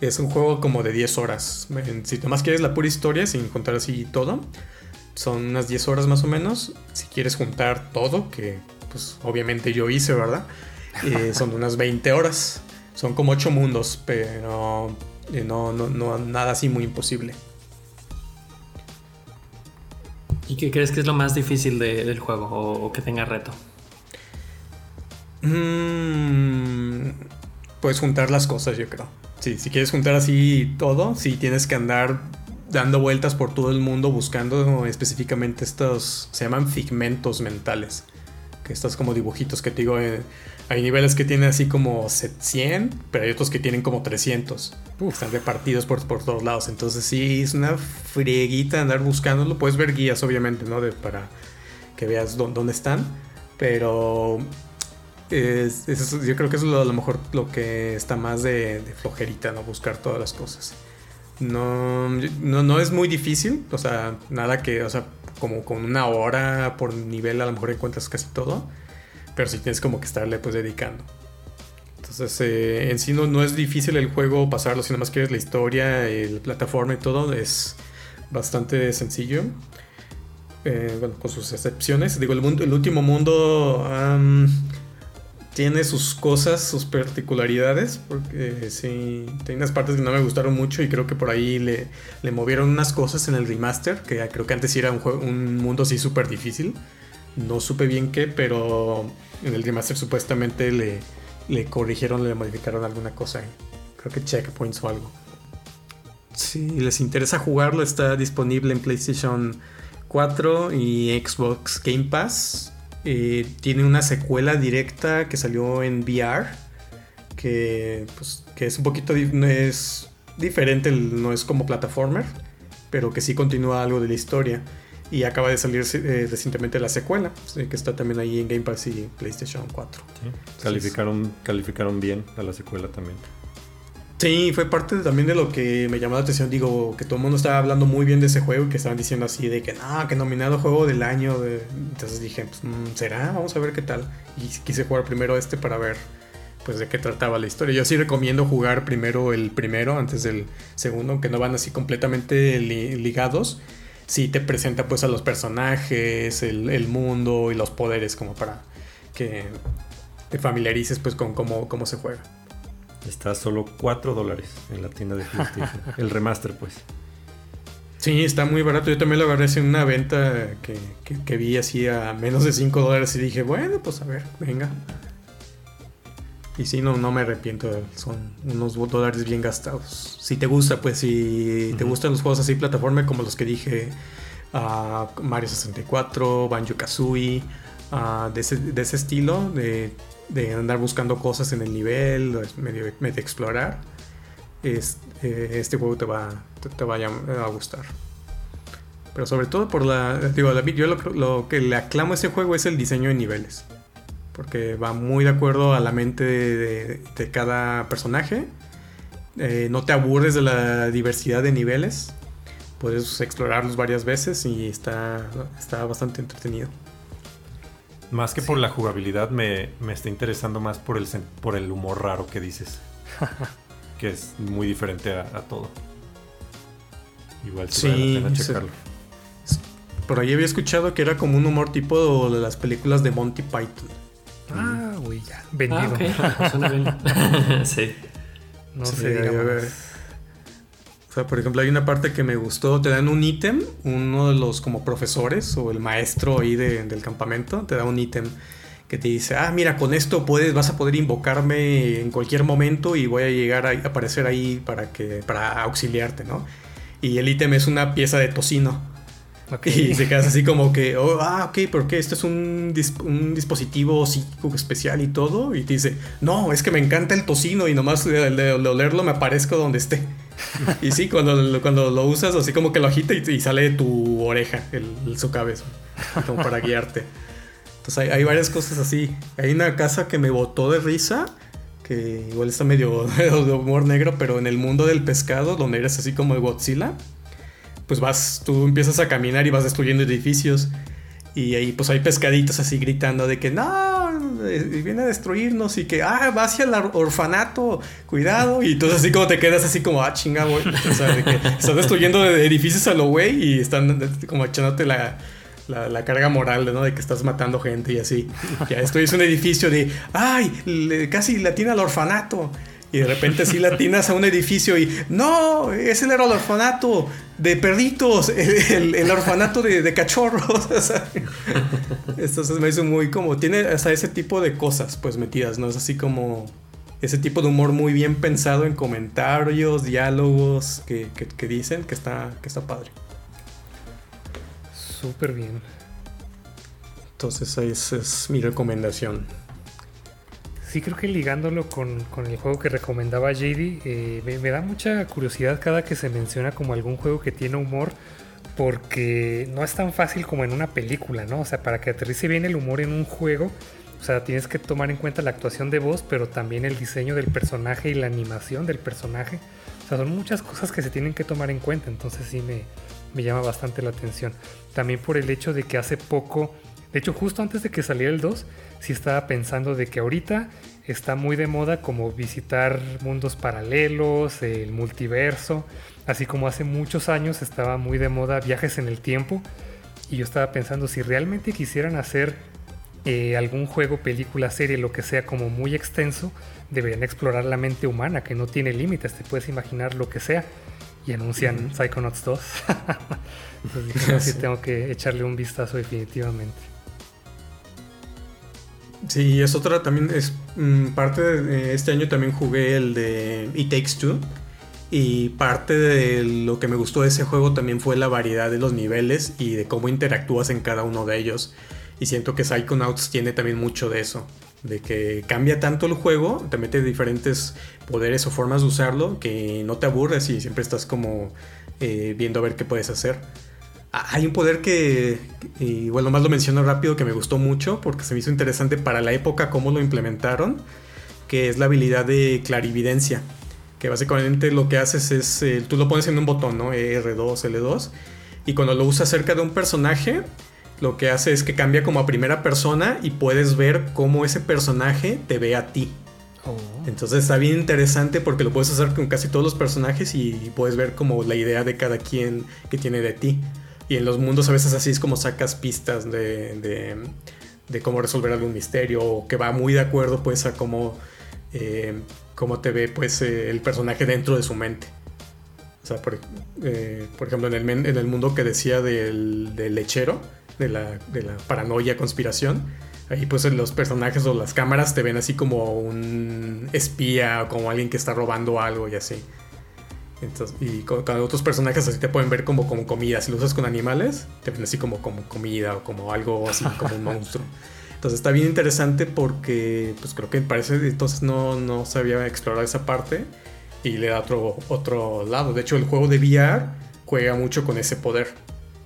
Es un juego como de 10 horas. Si nomás quieres la pura historia sin contar así todo, son unas 10 horas más o menos. Si quieres juntar todo, que pues obviamente yo hice, ¿verdad? Eh, son unas 20 horas. Son como 8 mundos, pero eh, no, no, no, nada así muy imposible. ¿Y qué crees que es lo más difícil del juego o, que tenga reto? Mm, pues juntar las cosas, yo creo. Sí, si quieres juntar así todo, si tienes que andar dando vueltas por todo el mundo buscando específicamente estos, se llaman figmentos mentales estos como dibujitos que te digo, eh, hay niveles que tienen así como 100, pero hay otros que tienen como 300. Están repartidos por, por todos lados. Entonces sí, es una frieguita andar buscándolo. Puedes ver guías, obviamente, ¿no? De, para que veas dónde están. Pero yo creo que es lo, a lo mejor lo que está más de, flojerita, ¿no? Buscar todas las cosas. No, no, no es muy difícil, o sea, nada que, o sea, como con una hora por nivel a lo mejor encuentras casi todo, pero sí tienes como que estarle pues dedicando. Entonces eh, en sí no, no, es difícil el juego pasarlo, si nada más quieres la historia, la plataforma y todo, es bastante sencillo. Eh, bueno, con sus excepciones. Digo, el, el último mundo tiene sus cosas, sus particularidades, porque sí, tiene unas partes que no me gustaron mucho y creo que por ahí le, le movieron unas cosas en el remaster, que creo que antes era un, un mundo así súper difícil. No supe bien qué, pero en el remaster supuestamente le, le corrigieron, le modificaron alguna cosa. Creo que checkpoints o algo. Si les interesa jugarlo, está disponible en PlayStation 4 y Xbox Game Pass. Eh, tiene una secuela directa que salió en VR. Que, pues, que es un poquito es diferente, no es como plataformer, pero que sí continúa algo de la historia. Y acaba de salir eh, recientemente la secuela, que está también ahí en Game Pass y PlayStation 4. Calificaron, calificaron bien a la secuela también. Sí, fue parte también de lo que me llamó la atención. Digo, que todo el mundo estaba hablando muy bien de ese juego y que estaban diciendo así de que no, que nominado juego del año. Entonces dije, pues, mm, ¿será? Vamos a ver qué tal. Y quise jugar primero este para ver pues de qué trataba la historia. Yo sí recomiendo jugar primero el primero antes del segundo, aunque no van así completamente ligados. Sí te presenta pues a los personajes, el, el, mundo y los poderes como para que te familiarices pues con cómo, cómo se juega. Está solo 4 dólares en la tienda de PlayStation. el remaster, pues. Sí, está muy barato. Yo también lo agarré en una venta que, vi así a menos de 5 dólares y dije, bueno, pues a ver, venga. Y sí, no, no me arrepiento. Son unos dólares bien gastados. Si te gusta, pues si te gustan los juegos así plataforma como los que dije, uh, Mario 64, Banjo Kazooie, uh, de, ese, de ese estilo, de de andar buscando cosas en el nivel, medio, medio explorar, es, eh, este juego te va, te, va a, gustar. Pero sobre todo por la... Digo, yo lo, que le aclamo a este juego es el diseño de niveles. Porque va muy de acuerdo a la mente de, cada personaje. Eh, no te aburres de la diversidad de niveles. Puedes explorarlos varias veces y está, está bastante entretenido. Más que por la jugabilidad, me, está interesando más por el, por el humor raro que dices. que es muy diferente a, todo. Igual sí, vale la pena checarlo. por ahí había escuchado que era como un humor tipo de las películas de Monty Python. Ah, güey, ya. Vendido. Ah, sí. No Sí, sé. O sea, por ejemplo, hay una parte que me gustó. Te dan un ítem, uno de los como profesores o el maestro ahí de- del campamento, te da un ítem que te dice, ah, mira, con esto puedes, vas a poder invocarme en cualquier momento y voy a llegar a aparecer ahí para que, para auxiliarte, ¿no? Y el ítem es una pieza de tocino. Y se quedas así como que, oh, ah, ok, ¿por qué? Esto es un, dis- un dispositivo psíquico especial y todo. Y te dice, no, es que me encanta el tocino y nomás de, de- de olerlo me aparezco donde esté. y sí, cuando, lo- cuando lo usas, así como que lo agita y, y sale de tu oreja, el, el- su cabeza, como para guiarte. Entonces hay, hay varias cosas así. Hay una casa que me botó de risa, que igual está medio de humor negro, pero en el mundo del pescado, donde eres así como el Godzilla pues vas, tú empiezas a caminar y vas destruyendo edificios. Y ahí pues hay pescaditos así gritando de que no, eh, viene a destruirnos y que, ah, va hacia el or- orfanato, cuidado. Y entonces así como te quedas así como, ah, chinga, güey. O sea, de que estás destruyendo edificios a lo güey y están como echándote la, la, la carga moral, ¿no? De que estás matando gente y así. Ya destruyes un edificio de, ay, casi latina al orfanato. Y de repente así latinas a un edificio y no, ese era el orfanato de perritos, el, el- el orfanato de, de cachorros. Entonces me hizo muy como, tiene hasta ese tipo de cosas pues metidas, ¿no? Es así como ese tipo de humor muy bien pensado en comentarios, diálogos que, que- que dicen que está, que está padre. Súper bien. Entonces esa es mi recomendación. Sí, creo que ligándolo con, con el juego que recomendaba JD, eh, me, me da mucha curiosidad cada que se menciona como algún juego que tiene humor, porque no es tan fácil como en una película, ¿no? O sea, para que aterrice bien el humor en un juego, o sea, tienes que tomar en cuenta la actuación de voz, pero también el diseño del personaje y la animación del personaje. O sea, son muchas cosas que se tienen que tomar en cuenta, entonces sí me, me llama bastante la atención. También por el hecho de que hace poco, de hecho justo antes de que saliera el 2, sí estaba pensando de que ahorita está muy de moda como visitar mundos paralelos, el multiverso, así como hace muchos años estaba muy de moda viajes en el tiempo. Y yo estaba pensando si realmente quisieran hacer eh, algún juego, película, serie, lo que sea como muy extenso, deberían explorar la mente humana que no tiene límites, te puedes imaginar lo que sea. Y anuncian Psychonauts 2. Entonces dije, no, sí, Sí. tengo que echarle un vistazo definitivamente. Sí, es otra también, es mm, parte de este año también jugué el de It Takes Two. Y parte de lo que me gustó de ese juego también fue la variedad de los niveles y de cómo interactúas en cada uno de ellos. Y siento que Psychonauts tiene también mucho de eso. De que cambia tanto el juego, te mete diferentes poderes o formas de usarlo, que no te aburres y siempre estás como eh, viendo a ver qué puedes hacer. Hay un poder que, y bueno, más lo menciono rápido, que me gustó mucho porque se me hizo interesante para la época cómo lo implementaron, que es la habilidad de clarividencia. Que básicamente lo que haces es, eh, tú lo pones en un botón, ¿no? R2, L2, y cuando lo usas cerca de un personaje, lo que hace es que cambia como a primera persona y puedes ver cómo ese personaje te ve a ti. Oh. Entonces está bien interesante porque lo puedes hacer con casi todos los personajes y puedes ver como la idea de cada quien que tiene de ti. Y en los mundos a veces así es como sacas pistas de, de, cómo resolver algún misterio o que va muy de acuerdo pues a cómo, eh, cómo te ve pues eh, el personaje dentro de su mente. O sea, por, eh, por ejemplo, en el, en el mundo que decía del, del lechero, de la, de la paranoia, conspiración, ahí pues los personajes o las cámaras te ven así como un espía o como alguien que está robando algo y así. Entonces, y con, con otros personajes así te pueden ver como, como comida. Si lo usas con animales, te ven así como, como comida o como algo así, como un monstruo. Entonces está bien interesante porque pues creo que parece entonces no, no sabía explorar esa parte y le da otro, otro lado. De hecho, el juego de VR juega mucho con ese poder.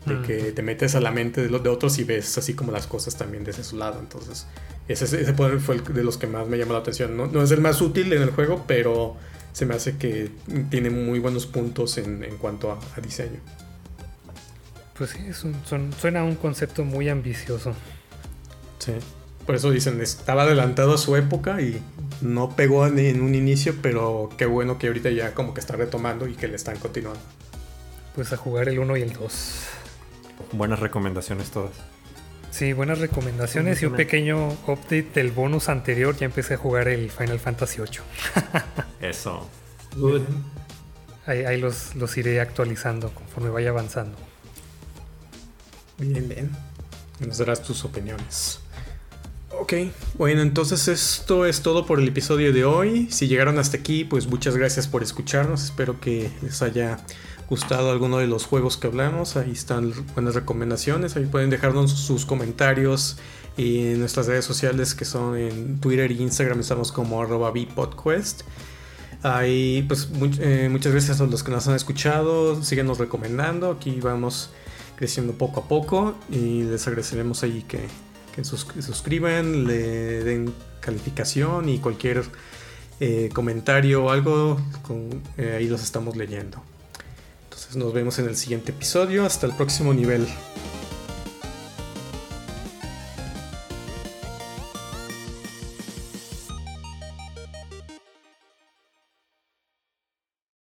De Mm. que te metes a la mente de los de otros y ves así como las cosas también desde su lado. Entonces, ese, ese poder fue el de los que más me llamó la atención. No, no es el más útil en el juego, pero se me hace que tiene muy buenos puntos en, en cuanto a, a diseño. Pues sí, es un- son- suena a un concepto muy ambicioso. Sí. Por eso dicen, estaba adelantado a su época y no pegó en, en un inicio, pero qué bueno que ahorita ya como que está retomando y que le están continuando. Pues a jugar el 1 y el 2. Buenas recomendaciones todas. Sí, buenas recomendaciones y un pequeño update del bonus anterior. Ya empecé a jugar el Final Fantasy VIII. Eso. Ahí, los, los iré actualizando conforme vaya avanzando. Bien, bien. Nos darás tus opiniones. Ok, bueno, entonces esto es todo por el episodio de hoy. Si llegaron hasta aquí, pues muchas gracias por escucharnos. Espero que les haya gustado alguno de los juegos que hablamos. Ahí están buenas recomendaciones. Ahí pueden dejarnos sus comentarios en nuestras redes sociales que son en Twitter e Instagram. Estamos como arroba Bpodquest. Ahí, pues eh, muchas gracias a los que nos han escuchado. Síguenos recomendando. Aquí vamos creciendo poco a poco. Y les agradeceremos ahí que, que suscriban, le den calificación y cualquier eh, comentario o algo, eh, ahí los estamos leyendo. Nos vemos en el siguiente episodio. Hasta el próximo nivel.